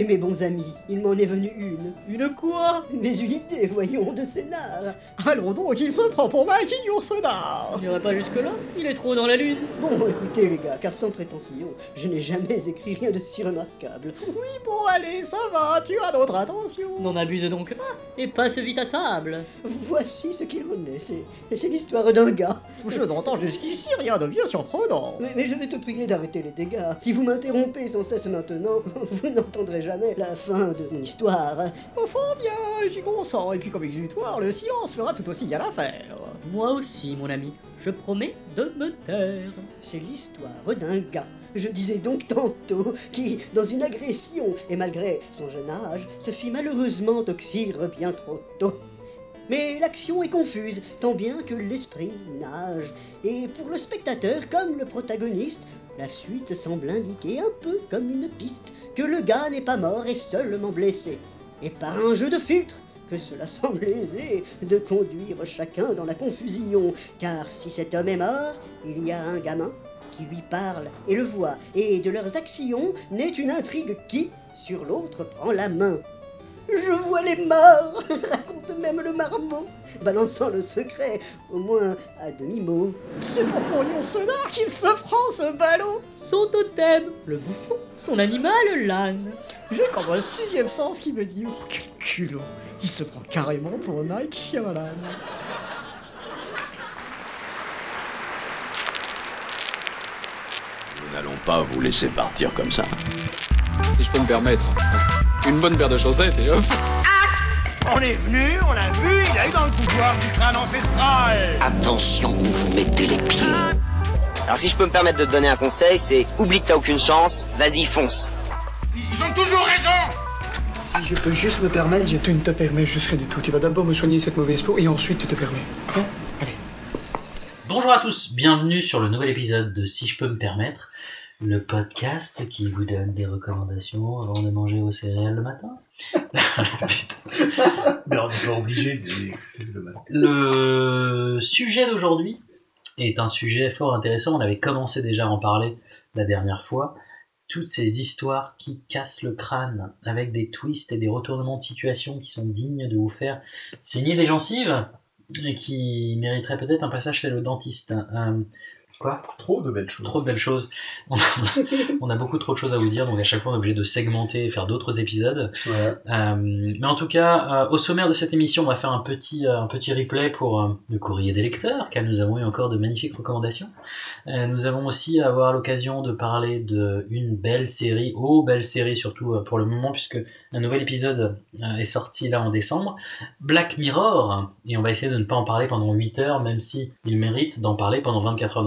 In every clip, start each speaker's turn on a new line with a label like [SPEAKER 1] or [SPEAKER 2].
[SPEAKER 1] Eh, mes bons amis, il m'en est venu une.
[SPEAKER 2] Une quoi?
[SPEAKER 1] Mais une idée, voyons, de scénar.
[SPEAKER 3] Allons donc, il se prend pour Mikey Yourcenar
[SPEAKER 2] On n'irait pas jusque-là? Il est trop dans la lune.
[SPEAKER 1] Bon, écoutez, les gars, car sans prétention, je n'ai jamais écrit rien de si remarquable.
[SPEAKER 3] Oui, bon, allez, ça va, tu as notre attention.
[SPEAKER 2] N'en abuse donc pas, et passe vite à table.
[SPEAKER 1] Voici ce qu'il en est. C'est, c'est l'histoire d'un gars.
[SPEAKER 3] Je n'entends jusqu'ici rien de bien surprenant.
[SPEAKER 1] Mais, mais je vais te prier d'arrêter les dégâts. Si vous m'interrompez sans cesse maintenant, vous n'entendrez jamais la fin de mon histoire.
[SPEAKER 3] Au fond, bien, j'y consens, et puis comme exutoire, le silence fera tout aussi bien l'affaire.
[SPEAKER 2] Moi aussi, mon ami. Je promets de me taire.
[SPEAKER 1] C'est l'histoire d'un gars. Je disais donc tantôt, qui, dans une agression, et malgré son jeune âge, se fit malheureusement toxire bien trop tôt. Mais l'action est confuse, tant bien que l'esprit nage. Et pour le spectateur, comme le protagoniste, la suite semble indiquer un peu comme une piste que le gars n'est pas mort et seulement blessé. Et par un jeu de filtre, que cela semble aisé de conduire chacun dans la confusion, car si cet homme est mort, il y a un gamin qui lui parle et le voit, et de leurs actions naît une intrigue qui, sur l'autre, prend la main. Je vois les morts, raconte même le marmot, balançant le secret, au moins à demi-mot.
[SPEAKER 3] C'est pour mon Yourcenar qu'il se prend ce ballot.
[SPEAKER 2] Son totem, le bouffon. Son animal, l'âne.
[SPEAKER 3] J'ai comme un sixième sens qui me dit Oh, quel culot Il se prend carrément pour Night Shyamalan.
[SPEAKER 4] Nous n'allons pas vous laisser partir comme ça.
[SPEAKER 5] Si je peux me permettre. Une bonne paire de chaussettes et hop.
[SPEAKER 6] On est venu, on l'a vu, il a eu dans le pouvoir du crâne ancestral.
[SPEAKER 7] Attention où vous mettez les pieds.
[SPEAKER 8] Alors si je peux me permettre de te donner un conseil, c'est oublie que t'as aucune chance, vas-y fonce.
[SPEAKER 6] Ils ont toujours raison.
[SPEAKER 9] Si je peux juste me permettre, je tu ne te permets juste rien du tout. Tu vas d'abord me soigner cette mauvaise peau et ensuite tu te permets. Hein Allez.
[SPEAKER 10] Bonjour à tous, bienvenue sur le nouvel épisode de Si je peux me permettre, le podcast qui vous donne des recommandations avant de manger vos céréales le matin. Putain.
[SPEAKER 11] Mais on n'est pas obligé.
[SPEAKER 10] Le sujet d'aujourd'hui est un sujet fort intéressant. On avait commencé déjà à en parler la dernière fois. Toutes ces histoires qui cassent le crâne avec des twists et des retournements de situation qui sont dignes de vous faire saigner des gencives et qui mériteraient peut-être un passage chez le dentiste. Euh, Quoi
[SPEAKER 11] Trop de belles choses.
[SPEAKER 10] Trop de belles choses. On a, beaucoup trop de choses à vous dire, donc à chaque fois on est obligé de segmenter et faire d'autres épisodes.
[SPEAKER 11] Ouais.
[SPEAKER 10] Euh, mais en tout cas, euh, au sommaire de cette émission, on va faire un petit, euh, un petit replay pour le courrier des lecteurs, car nous avons eu encore de magnifiques recommandations. Nous avons aussi avoir l'occasion de parler de une belle série, oh belle série surtout pour le moment, puisque un nouvel épisode est sorti là en décembre, Black Mirror, et on va essayer de ne pas en parler pendant 8 heures, même si il mérite d'en parler pendant 24 heures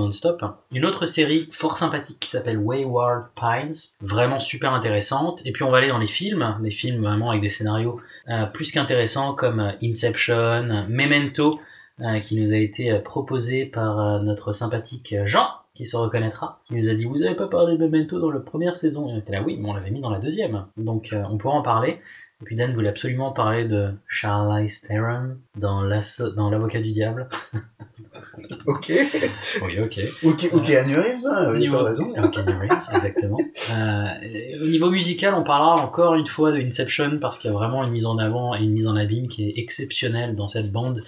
[SPEAKER 10] Une autre série fort sympathique qui s'appelle Wayward Pines, vraiment super intéressante. Et puis on va aller dans les films, des films vraiment avec des scénarios euh, plus qu'intéressants comme euh, Inception, Memento, euh, qui nous a été proposé par notre sympathique Jean, qui se reconnaîtra, qui nous a dit vous avez pas parlé de Memento dans la première saison? Et on était là oui mais on l'avait mis dans la deuxième. Donc on pourra en parler. Et puis Dan voulait absolument parler de Charlize Theron dans l'avocat du diable
[SPEAKER 11] Ok.
[SPEAKER 10] oui ok
[SPEAKER 11] Ok, ok, Anne Reeves, hein,
[SPEAKER 10] au niveau,
[SPEAKER 11] raison.
[SPEAKER 10] Ok, Keanu Reeves, exactement. Euh, au niveau musical, on parlera encore une fois de Inception parce qu'il y a vraiment une mise en avant et une mise en abîme qui est exceptionnelle dans cette bande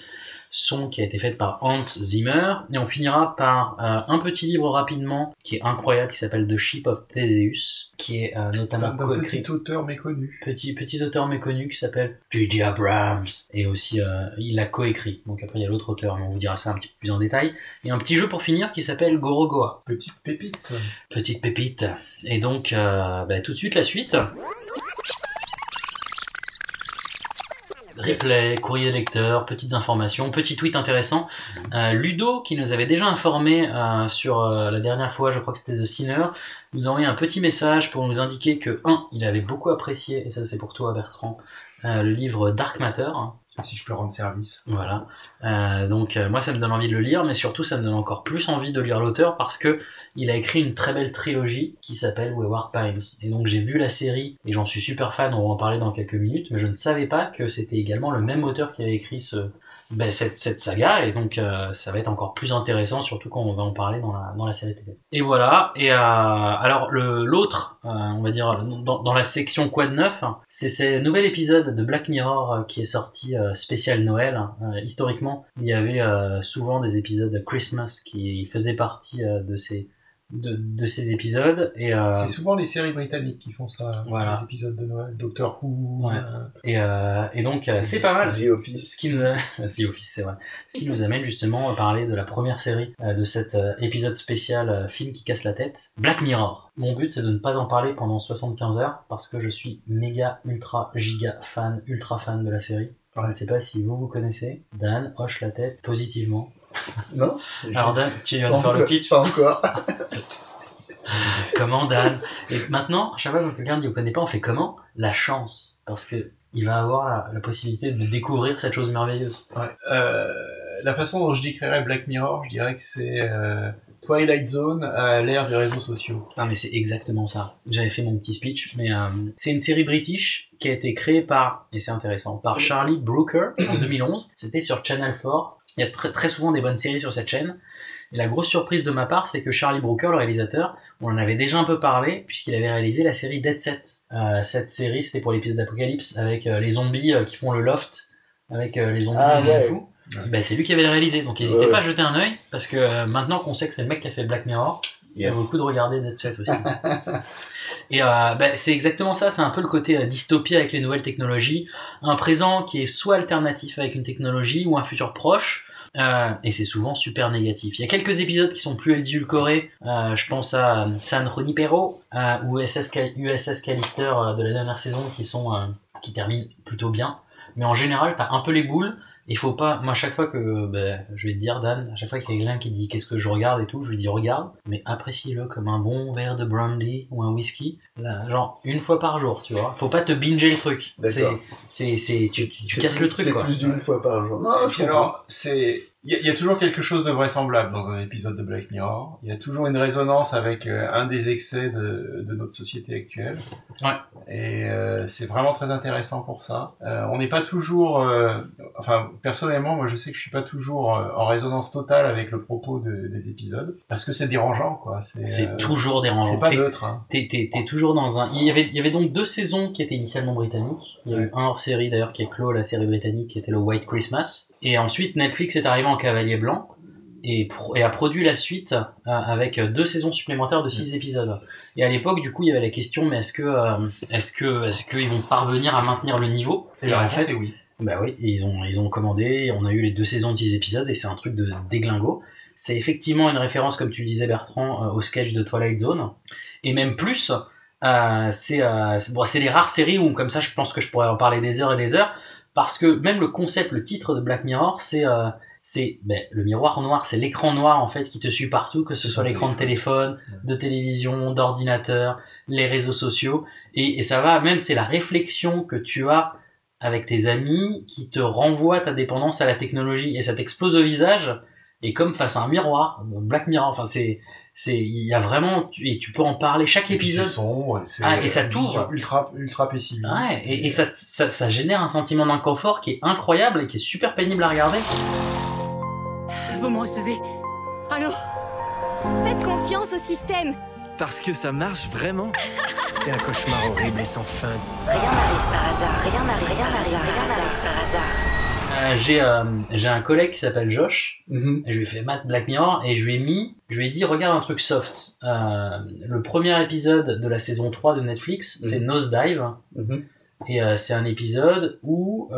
[SPEAKER 10] son qui a été faite par Hans Zimmer. Et on finira par euh, un petit livre rapidement qui est incroyable qui s'appelle The Ship of Theseus, qui est euh, notamment
[SPEAKER 11] D'un petit auteur méconnu.
[SPEAKER 10] petit petit auteur méconnu qui s'appelle J.J. Abrams et aussi euh, il a coécrit donc après il y a l'autre auteur mais on vous dira ça un petit peu plus en détail et un petit jeu pour finir qui s'appelle Gorogoa
[SPEAKER 11] Petite pépite.
[SPEAKER 10] petite pépite et donc euh, bah, tout de suite la suite Replay, courrier lecteur, petites informations, petit tweet intéressant. Euh, Ludo, qui nous avait déjà informé euh, sur euh, la dernière fois, je crois que c'était The Sinner, nous a envoyé un petit message pour nous indiquer que, un, il avait beaucoup apprécié, et ça c'est pour toi Bertrand, le livre Dark Matter,
[SPEAKER 11] Si je peux rendre service.
[SPEAKER 10] Voilà. Donc moi ça me donne envie de le lire, mais surtout ça me donne encore plus envie de lire l'auteur parce que il a écrit une très belle trilogie qui s'appelle Wayward Pines. Et donc j'ai vu la série et j'en suis super fan, on va en parler dans quelques minutes, mais je ne savais pas que c'était également le même auteur qui avait écrit ce, ben, cette, cette saga, et donc euh, ça va être encore plus intéressant, surtout quand on va en parler dans la, dans la série télé. Et voilà, et euh, alors l'autre, euh, on va dire, dans, la section Quad 9, c'est ce nouvel épisode de Black Mirror euh, qui est sorti spécial Noël. Historiquement, il y avait souvent des épisodes Christmas qui faisaient partie de ces de, de ces épisodes et euh,
[SPEAKER 11] C'est souvent les séries britanniques qui font ça,
[SPEAKER 10] Voilà.
[SPEAKER 11] les épisodes de Noël, Doctor Who.
[SPEAKER 10] Ouais.
[SPEAKER 11] euh,
[SPEAKER 10] et, euh, et donc euh, c'est pas mal
[SPEAKER 12] The Office.
[SPEAKER 10] ce qui nous a... The Office, c'est vrai. Ce qui nous amène justement à parler de la première série euh, de cet épisode spécial film qui casse la tête, Black Mirror. Mon but c'est de ne pas en parler pendant 75 heures parce que je suis méga ultra giga fan, ultra fan de la série. Je ne sais pas si vous vous connaissez. Dan hoche la tête positivement.
[SPEAKER 12] Non
[SPEAKER 10] Alors Dan, tu vas
[SPEAKER 12] Pas
[SPEAKER 10] nous faire le pitch
[SPEAKER 12] Pas encore.
[SPEAKER 10] Comment Dan Et maintenant, à chaque fois que quelqu'un ne le connaît pas, on fait comment La chance. Parce que il va avoir la, la possibilité de découvrir cette chose merveilleuse.
[SPEAKER 11] Ouais. Euh, la façon dont je décrirais Black Mirror, je dirais que c'est euh, Twilight Zone à l'ère des réseaux sociaux.
[SPEAKER 10] Non mais c'est exactement ça. J'avais fait mon petit speech, mais euh, c'est une série british qui a été créée par, et c'est intéressant, par Charlie Brooker en 2011. C'était sur Channel 4. Il y a très, très souvent des bonnes séries sur cette chaîne. Et la grosse surprise de ma part, c'est que Charlie Brooker, le réalisateur, on en avait déjà un peu parlé, puisqu'il avait réalisé la série Dead Set. Euh, cette série, c'était pour l'épisode d'Apocalypse, avec euh, les zombies euh, qui font le loft, avec euh, les zombies
[SPEAKER 12] Ah,
[SPEAKER 10] qui
[SPEAKER 12] ouais.
[SPEAKER 10] fous. Ben, c'est lui qui avait réalisé, donc n'hésitez
[SPEAKER 12] Ouais.
[SPEAKER 10] pas à jeter un œil, parce que euh, maintenant qu'on sait que c'est le mec qui a fait Black Mirror,
[SPEAKER 12] Yes.
[SPEAKER 10] ça vaut le coup de regarder Dead Set aussi. Et euh, ben, c'est exactement ça, c'est un peu le côté euh, dystopie avec les nouvelles technologies, un présent qui est soit alternatif avec une technologie ou un futur proche, euh, et c'est souvent super négatif. Il y a quelques épisodes qui sont plus édulcorés, euh, je pense à San Junipero ou USS, Cal- USS Callister de la dernière saison qui sont qui terminent plutôt bien, mais en général t'as un peu les boules. Il faut pas, moi, à chaque fois que, ben, je vais te dire, Dan, à chaque fois qu'il y a quelqu'un qui dit qu'est-ce que je regarde et tout, je lui dis regarde, mais apprécie-le comme un bon verre de brandy ou un whisky, là, genre, une fois par jour, tu vois. Faut pas te binger le truc. C'est,
[SPEAKER 12] D'accord.
[SPEAKER 10] c'est, c'est, tu, tu casses
[SPEAKER 12] plus-
[SPEAKER 10] le truc,
[SPEAKER 12] C'est
[SPEAKER 10] quoi.
[SPEAKER 12] plus d'une fois par jour. Non, je
[SPEAKER 11] alors, c'est, il y, y a toujours quelque chose de vraisemblable dans un épisode de Black Mirror. Il y a toujours une résonance avec euh, un des excès de, de notre société actuelle.
[SPEAKER 10] Ouais.
[SPEAKER 11] Et euh, c'est vraiment très intéressant pour ça. Euh, on n'est pas toujours, euh, enfin personnellement, moi je sais que je suis pas toujours euh, en résonance totale avec le propos de- des épisodes parce que c'est dérangeant, quoi. C'est,
[SPEAKER 10] toujours dérangeant.
[SPEAKER 11] C'est pas neutre. Hein.
[SPEAKER 10] T'es toujours dans un. Il y, avait, il y avait donc deux saisons qui étaient initialement britanniques. Il y a eu un hors série d'ailleurs qui est clos la série britannique qui était le White Christmas. Et ensuite Netflix est arrivé en cavalier blanc et, pro- et a produit la suite euh, avec deux saisons supplémentaires de six épisodes. Et à l'époque, du coup, il y avait la question mais est-ce que euh, est-ce que est-ce qu'ils vont parvenir à maintenir le niveau?
[SPEAKER 11] Et la
[SPEAKER 10] en fait,
[SPEAKER 11] oui.
[SPEAKER 10] bah oui, et ils ont, ils ont commandé, on a eu les deux saisons de 10 épisodes et c'est un truc de déglingo. C'est effectivement une référence, comme tu le disais Bertrand, euh, au sketch de Twilight Zone. Et même plus, euh, c'est euh, bon, c'est les rares séries où, comme ça, je pense que je pourrais en parler des heures et des heures, parce que même le concept, le titre de Black Mirror, c'est euh, c'est ben, le miroir noir, c'est l'écran noir en fait qui te suit partout, que ce soit l'écran de téléphone, de télévision, d'ordinateur, les réseaux sociaux, et, et ça va, même c'est la réflexion que tu as avec tes amis qui te renvoient ta dépendance à la technologie. Et ça t'explose au visage et comme face à un miroir, Black Mirror, enfin c'est c'est il y a vraiment et tu peux en parler chaque
[SPEAKER 11] Et puis
[SPEAKER 10] épisode.
[SPEAKER 11] c'est sombre, et c'est
[SPEAKER 10] Ah, et ça
[SPEAKER 11] une
[SPEAKER 10] t'ouvre.
[SPEAKER 11] ultra ultra pessimiste.
[SPEAKER 10] Ouais, et, et ça, ça, ça génère un sentiment d'inconfort qui est incroyable et qui est super pénible à regarder.
[SPEAKER 13] Vous me recevez? Allô?
[SPEAKER 14] Faites confiance au système.
[SPEAKER 15] Parce que ça marche vraiment. C'est un cauchemar horrible et sans fin.
[SPEAKER 14] Rien n'arrive par hasard, rien n'arrive, rien n'arrive, rien.
[SPEAKER 10] Euh, j'ai euh, j'ai un collègue qui s'appelle Josh
[SPEAKER 12] Mhm.
[SPEAKER 10] et je lui ai fait Matt Black Mirror et je lui ai mis je lui ai dit regarde un truc soft Euh, le premier épisode de la saison 3 de Netflix c'est
[SPEAKER 12] Mhm.
[SPEAKER 10] Nosedive
[SPEAKER 12] Mhm.
[SPEAKER 10] et c'est un épisode où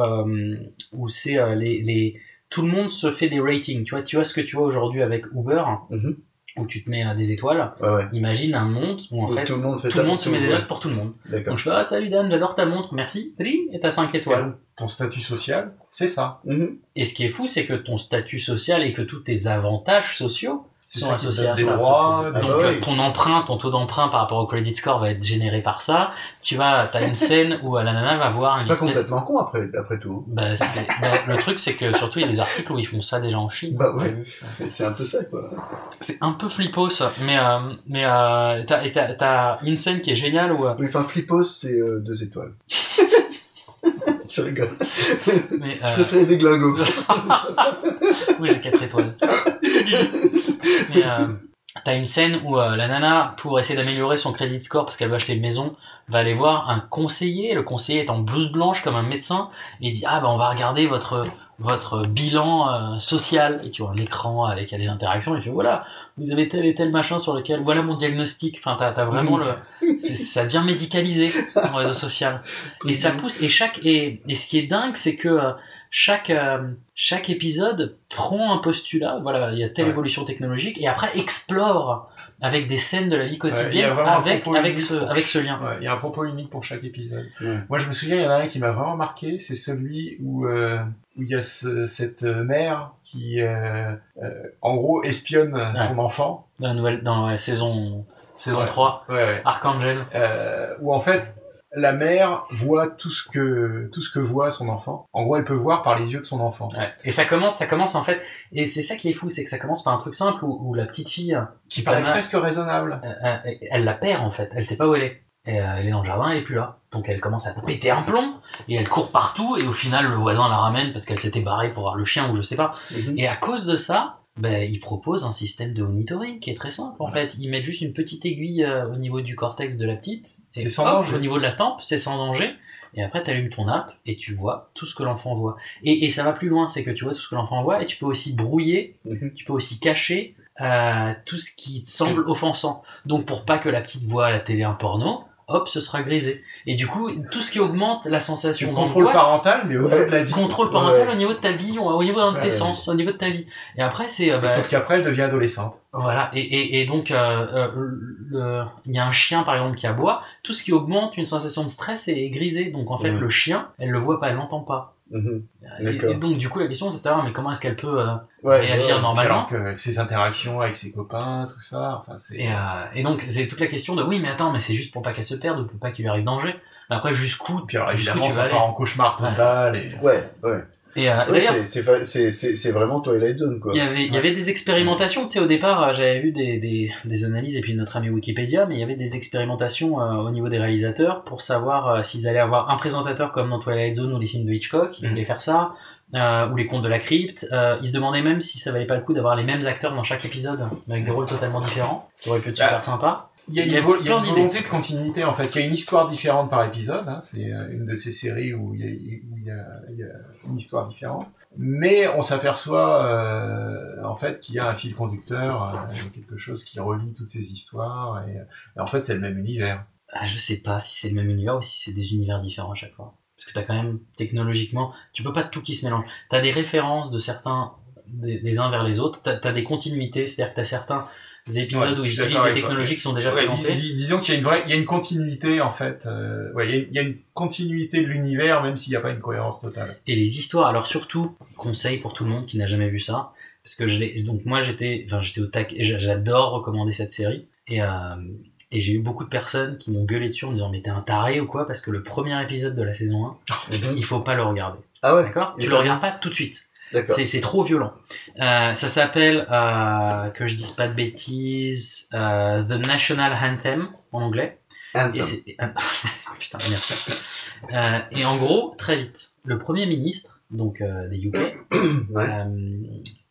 [SPEAKER 10] où c'est les, les tout le monde se fait des ratings tu vois tu vois ce que tu vois aujourd'hui avec Uber
[SPEAKER 12] Mhm.
[SPEAKER 10] Où tu te mets euh, des étoiles
[SPEAKER 12] Ouais, ouais.
[SPEAKER 10] imagine un monde où en
[SPEAKER 12] Où
[SPEAKER 10] fait
[SPEAKER 12] tout le monde fait
[SPEAKER 10] tout
[SPEAKER 12] ça
[SPEAKER 10] le monde
[SPEAKER 12] pour
[SPEAKER 10] se
[SPEAKER 12] tout,
[SPEAKER 10] met des
[SPEAKER 12] ouais.
[SPEAKER 10] notes pour tout le monde
[SPEAKER 12] D'accord.
[SPEAKER 10] donc je fais ah salut Dan j'adore ta montre merci et t'as 5 étoiles
[SPEAKER 11] Ton statut social, c'est ça.
[SPEAKER 12] Mhm.
[SPEAKER 10] et ce qui est fou, c'est que ton statut social et que tous tes avantages sociaux sont associés à
[SPEAKER 11] des
[SPEAKER 10] ça.
[SPEAKER 11] droits,
[SPEAKER 10] Donc
[SPEAKER 11] des-
[SPEAKER 10] euh, ton emprunt, ton taux d'emprunt par rapport au credit score va être généré par ça. Tu vas, t'as une scène où euh, la nana va voir
[SPEAKER 12] C'est
[SPEAKER 10] une
[SPEAKER 12] pas
[SPEAKER 10] espèce-
[SPEAKER 12] complètement con après, après tout.
[SPEAKER 10] Bah, c'est- bah, le truc c'est que surtout il y a des articles où ils font ça déjà en Chine.
[SPEAKER 12] Bah ouais, c'est un peu ça quoi.
[SPEAKER 10] C'est un peu flippos, mais euh, mais euh, t'as et t'as- une scène qui est géniale où euh,
[SPEAKER 12] Oui, enfin, Flippos, c'est euh, deux étoiles. Je rigole.
[SPEAKER 10] Mais,
[SPEAKER 12] Je
[SPEAKER 10] euh,
[SPEAKER 12] préférais des glingos.
[SPEAKER 10] oui, j'ai 4 étoiles. Mais euh, t'as une scène où euh, la nana, pour essayer d'améliorer son crédit score parce qu'elle veut acheter une maison, va aller voir un conseiller. Le conseiller est en blouse blanche comme un médecin et il dit ah ben on va regarder votre votre bilan euh, social et tu vois un écran avec les interactions. Il fait voilà vous avez tel et tel machin sur lequel voilà mon diagnostic. Enfin t'as t'as vraiment le c'est- ça devient médicalisé en réseau social et ça pousse et chaque et, et ce qui est dingue c'est que euh, chaque euh, chaque épisode prend un postulat voilà il y a telle
[SPEAKER 11] Ouais.
[SPEAKER 10] évolution technologique et après explore avec des scènes de la vie quotidienne avec avec ce
[SPEAKER 11] pour-
[SPEAKER 10] avec ce lien
[SPEAKER 11] Ouais, il y a un propos unique pour chaque épisode.
[SPEAKER 12] Ouais.
[SPEAKER 11] Moi, je me souviens, il y en a un qui m'a vraiment marqué, c'est celui où euh, où il y a ce- cette euh, mère qui, euh, euh, en gros, espionne son enfant.
[SPEAKER 10] dans la nouvelle dans la saison saison
[SPEAKER 11] Ouais.
[SPEAKER 10] 3
[SPEAKER 11] Ouais, ouais.
[SPEAKER 10] Archangel
[SPEAKER 11] Euh, où en fait, la mère voit tout ce que tout ce que voit son enfant. En gros, elle peut voir par les yeux de son enfant.
[SPEAKER 10] Ouais. Et ça commence, ça commence en fait, et c'est ça qui est fou, c'est que ça commence par un truc simple où, où la petite fille,
[SPEAKER 11] Qui paraît presque raisonnable.
[SPEAKER 10] euh, euh, elle la perd en fait, elle sait pas où elle est. Et, euh, elle est dans le jardin, elle est plus là. Donc elle commence à péter un plomb, et elle court partout, et au final le voisin la ramène parce qu'elle s'était barrée pour voir le chien ou je sais pas.
[SPEAKER 12] Mhm.
[SPEAKER 10] Et à cause de ça, ben, il propose un système de monitoring qui est très simple en fait. Ils mettent juste une petite aiguille euh, au niveau du cortex de la petite.
[SPEAKER 11] C'est sans
[SPEAKER 10] hop,
[SPEAKER 11] danger.
[SPEAKER 10] Au niveau de la tempe, c'est sans danger. Et après, tu allumes ton app et tu vois tout ce que l'enfant voit. Et, et ça va plus loin, c'est que tu vois tout ce que l'enfant voit et tu peux aussi brouiller,
[SPEAKER 12] Mhm.
[SPEAKER 10] tu peux aussi cacher euh, tout ce qui te semble offensant. Donc pour pas que la petite voit à la télé un porno, hop, ce sera grisé. Et du coup, tout ce qui augmente la sensation
[SPEAKER 11] Tu contrôle
[SPEAKER 10] d'angoisse,
[SPEAKER 11] parental, mais au niveau de la vie.
[SPEAKER 10] contrôle parental
[SPEAKER 12] Ouais.
[SPEAKER 10] au niveau de ta vision, au niveau de tes
[SPEAKER 11] Ouais, ouais.
[SPEAKER 10] sens, au niveau de ta vie. Et après, c'est euh, bah,
[SPEAKER 11] Sauf qu'après, elle devient adolescente.
[SPEAKER 10] voilà. Et, et, et donc, euh, euh, il y a un chien par exemple qui aboie. Tout ce qui augmente une sensation de stress est grisé. Donc en fait,
[SPEAKER 12] Ouais.
[SPEAKER 10] le chien, elle le voit pas, elle l'entend pas.
[SPEAKER 12] Mhm.
[SPEAKER 10] Et, donc du coup, la question c'est de savoir mais comment est-ce qu'elle peut euh,
[SPEAKER 12] Ouais,
[SPEAKER 10] réagir
[SPEAKER 12] ouais.
[SPEAKER 10] normalement.
[SPEAKER 11] Alors que ses interactions avec ses copains, tout ça, enfin, c'est...
[SPEAKER 10] Et, euh, et donc c'est toute la question de oui mais attends mais c'est juste pour pas qu'elle se perde ou pour pas qu'il lui arrive danger. Après jusqu'où
[SPEAKER 11] Puis alors,
[SPEAKER 10] jusqu'où
[SPEAKER 11] évidemment,
[SPEAKER 10] tu vas
[SPEAKER 11] ça part en cauchemar total. Et...
[SPEAKER 12] Ouais, ouais.
[SPEAKER 10] Et euh,
[SPEAKER 12] Ouais, c'est- vraiment Twilight Zone quoi.
[SPEAKER 10] Il y avait, il y avait des expérimentations, tu sais, au départ, euh, j'avais vu des, des, des analyses et puis notre ami Wikipédia, mais il y avait des expérimentations euh, au niveau des réalisateurs pour savoir euh, s'ils allaient avoir un présentateur comme dans Twilight Zone ou les films de Hitchcock, ils
[SPEAKER 11] Mhm.
[SPEAKER 10] voulaient faire ça, euh, ou les contes de la crypte. Euh, ils se demandaient même si ça valait pas le coup d'avoir les mêmes acteurs dans chaque épisode, mais avec des rôles totalement différents, qui aurait pu être
[SPEAKER 11] Bah,
[SPEAKER 10] super sympa.
[SPEAKER 11] Il y a une,
[SPEAKER 10] y avait
[SPEAKER 11] vo- il y a
[SPEAKER 10] plein
[SPEAKER 11] une
[SPEAKER 10] d'idées.
[SPEAKER 11] volonté de continuité en fait. Il y a une histoire différente par épisode. Hein. C'est euh, une de ces séries où il y a, où il y a, il y a une histoire différente. Mais on s'aperçoit euh, en fait qu'il y a un fil conducteur, euh, quelque chose qui relie toutes ces histoires. Et, et en fait, c'est le même univers.
[SPEAKER 10] Ah, je sais pas si c'est le même univers ou si c'est des univers différents à chaque fois. Parce que t'as quand même, technologiquement, tu peux pas tout qui se mélange. T'as des références de certains, des, des uns vers les autres, t'as as des continuités, c'est-à-dire que t'as certains épisodes
[SPEAKER 11] Ouais,
[SPEAKER 10] où ils utilisent des technologies qui sont déjà
[SPEAKER 11] Ouais,
[SPEAKER 10] présentées.
[SPEAKER 11] dis- dis- disons qu'il y a une vraie, il y a une continuité en fait. Euh, ouais, il y a- il y, a une continuité de l'univers même s'il n'y a pas une cohérence totale.
[SPEAKER 10] Et les histoires, alors surtout, conseil pour tout le monde qui n'a jamais vu ça, parce que je l'ai, donc moi j'étais, enfin j'étais au tac, j'adore recommander cette série, et, euh, et j'ai eu beaucoup de personnes qui m'ont gueulé dessus en me disant mais t'es un taré ou quoi, parce que le premier épisode de la saison 1, il faut pas le regarder.
[SPEAKER 12] Ah ouais.
[SPEAKER 10] D'accord? Tu le
[SPEAKER 12] pas
[SPEAKER 10] regardes pas tout de suite. C'est, trop violent. Euh, ça s'appelle, euh, que je dise pas de bêtises, euh, The National Anthem en anglais.
[SPEAKER 12] Anthem.
[SPEAKER 10] Et c'est, ah, putain, merci. Euh, et en gros, très vite, le premier ministre, donc euh, des UK, euh,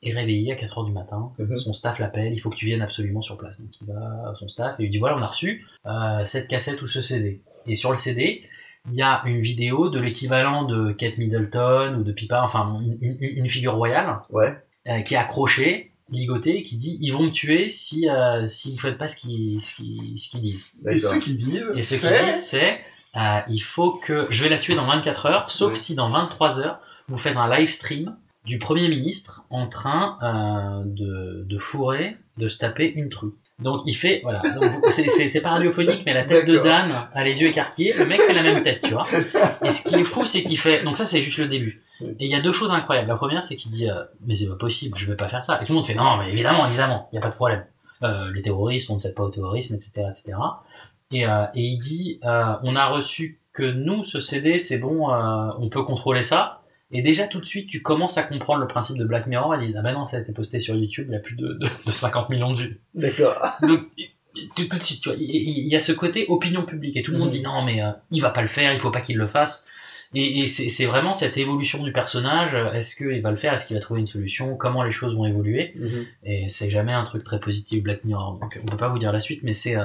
[SPEAKER 10] est réveillé à 4h du matin.
[SPEAKER 12] Mhm.
[SPEAKER 10] Son staff l'appelle, il faut que tu viennes absolument sur place. Donc il va à son staff et il lui dit voilà, on a reçu euh, cette cassette ou ce CD. Et sur le CD, il y a une vidéo de l'équivalent de Kate Middleton ou de Pipa, enfin une, une- une figure royale,
[SPEAKER 12] Ouais.
[SPEAKER 10] euh, qui est accrochée, ligotée, qui dit ils vont me tuer si, euh, si vous faites pas ce qu'ils ce qu'ils- ce qu'ils disent.
[SPEAKER 11] Et ceux qui disent,
[SPEAKER 10] Et ce qu'ils disent, c'est euh, il faut que je vais la tuer dans 24 heures, sauf si dans 23 heures, vous faites un live stream du Premier ministre en train euh, de, de fourrer, de se taper une truie. Donc il fait, voilà, c'est- pas radiophonique, mais la tête de. Dan a les yeux écarquillés, le mec fait la même tête, tu vois. Et ce qui est fou, c'est qu'il fait, donc ça c'est juste le début. Et il y a deux choses incroyables. La première, c'est qu'il dit euh, mais c'est pas possible, je vais pas faire ça. Et tout le monde fait non, mais évidemment, évidemment, il y a pas de problème. Euh, les terroristes, on ne cède pas au terrorisme, etc., etc. Et, euh, et il dit on a reçu que nous, ce CD, c'est bon, on peut contrôler ça. Et déjà tout de suite, tu commences à comprendre le principe de Black Mirror. Ils disent ah ben non, ça a été posté sur YouTube, il y a plus de, de, de 50 millions de vues.
[SPEAKER 12] D'accord.
[SPEAKER 10] Donc tout, tout de suite, tu vois, il y a ce côté opinion publique et tout le monde
[SPEAKER 12] Mhm.
[SPEAKER 10] dit non mais euh, il va pas le faire, il faut pas qu'il le fasse. Et, et c'est vraiment cette évolution du personnage. Est-ce qu'il va le faire? Est-ce qu'il va trouver une solution? Comment les choses vont évoluer?
[SPEAKER 12] Mhm.
[SPEAKER 10] Et c'est jamais un truc très positif Black Mirror. Donc on peut pas vous dire la suite, mais c'est euh,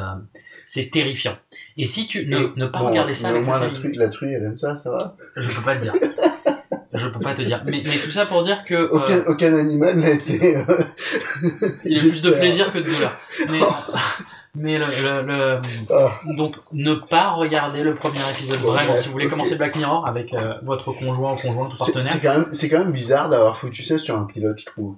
[SPEAKER 10] c'est terrifiant. Et si tu ne,
[SPEAKER 12] Et
[SPEAKER 10] ne pas
[SPEAKER 12] bon,
[SPEAKER 10] regarder ça avec sa famille,
[SPEAKER 12] truie, la truie, elle aime ça, ça va?
[SPEAKER 10] Je peux pas te dire. Je peux pas te dire. Mais, mais tout ça pour dire que euh,
[SPEAKER 12] aucun, aucun animal n'a été... euh,
[SPEAKER 10] il y a plus de plaisir que de douleur. Mais, mais le, le- le-
[SPEAKER 12] Ah.
[SPEAKER 10] donc ne pas regarder le premier épisode
[SPEAKER 12] Bon,
[SPEAKER 10] vraiment
[SPEAKER 12] bref,
[SPEAKER 10] si vous voulez commencer Black Mirror avec euh, votre conjoint ou conjointe ou partenaire.
[SPEAKER 12] c'est quand, même- c'est quand même bizarre d'avoir foutu ça sur un pilote, je trouve.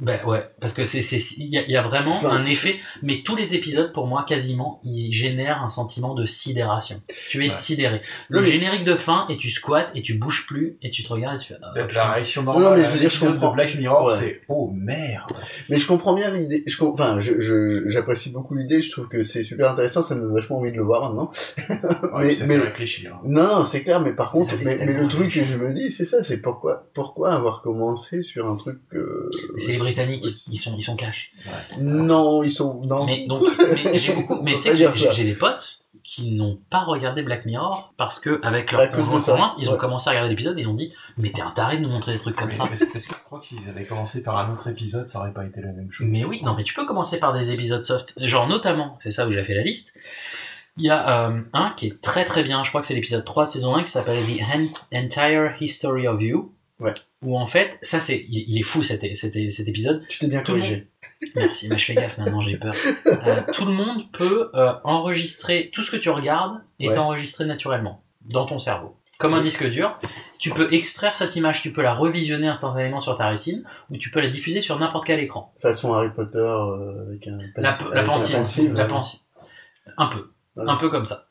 [SPEAKER 10] Ben ouais, parce que c'est c'est il y, a- il y a vraiment
[SPEAKER 12] Enfin,
[SPEAKER 10] un effet. Mais tous les épisodes pour moi quasiment ils génèrent un sentiment de sidération. Tu es
[SPEAKER 11] Ouais.
[SPEAKER 10] sidéré. Le
[SPEAKER 12] Oui, mais-
[SPEAKER 10] générique de fin et tu squattes et tu bouges plus et tu te regardes et tu fais. ah,
[SPEAKER 11] La
[SPEAKER 10] putain.
[SPEAKER 11] réaction
[SPEAKER 12] Non,
[SPEAKER 11] normale
[SPEAKER 12] non, mais je veux dire, je comprends.
[SPEAKER 11] de Black Mirror,
[SPEAKER 12] Ouais.
[SPEAKER 11] c'est oh merde.
[SPEAKER 12] Mais je comprends bien l'idée. Je Enfin, je, je, j'apprécie beaucoup l'idée. Je trouve que c'est super intéressant. Ça me donne vachement envie de le voir maintenant.
[SPEAKER 11] Ouais, puis ça fait réfléchir.
[SPEAKER 12] Non, c'est clair. Mais par contre, mais, mais le truc que je me dis, c'est ça. C'est pourquoi, pourquoi avoir commencé sur un truc. euh,
[SPEAKER 10] Britanniques, ils sont ils sont cash.
[SPEAKER 12] Non, ils sont. Non.
[SPEAKER 10] Mais donc, mais j'ai beaucoup, mais tu sais, j'ai des potes qui n'ont pas regardé Black Mirror parce que avec leur conjointe, ils ont
[SPEAKER 12] ouais.
[SPEAKER 10] commencé à regarder l'épisode et ils ont dit, mais t'es un taré de nous montrer des trucs comme
[SPEAKER 11] Mais
[SPEAKER 10] ça.
[SPEAKER 11] Est-ce que tu crois qu'ils avaient commencé par un autre épisode, ça aurait pas été la même chose
[SPEAKER 10] Mais oui, non, mais tu peux commencer par des épisodes soft, genre notamment, c'est ça où j'ai fait la liste. Il y a euh, un qui est très très bien, je crois que c'est l'épisode 3 de saison 1 qui s'appelle The En- Entire History of You.
[SPEAKER 12] Ouais.
[SPEAKER 10] Où en fait, ça c'est, il, il est fou cet, cet, cet épisode.
[SPEAKER 12] Tu t'es bien
[SPEAKER 10] Tout
[SPEAKER 12] corrigé.
[SPEAKER 10] Merci, bah, je fais gaffe maintenant, j'ai peur. Euh, tout le monde peut euh, enregistrer, tout ce que tu regardes est
[SPEAKER 12] Ouais.
[SPEAKER 10] enregistré naturellement dans ton cerveau. Comme un disque dur, tu peux extraire cette image, tu peux la revisionner instantanément sur ta rétine, ou tu peux la diffuser sur n'importe quel écran.
[SPEAKER 12] Façon Harry Potter euh, avec un.
[SPEAKER 10] La,
[SPEAKER 12] avec
[SPEAKER 10] la pensive, la pensive. Un peu,
[SPEAKER 12] Ouais.
[SPEAKER 10] un peu comme ça.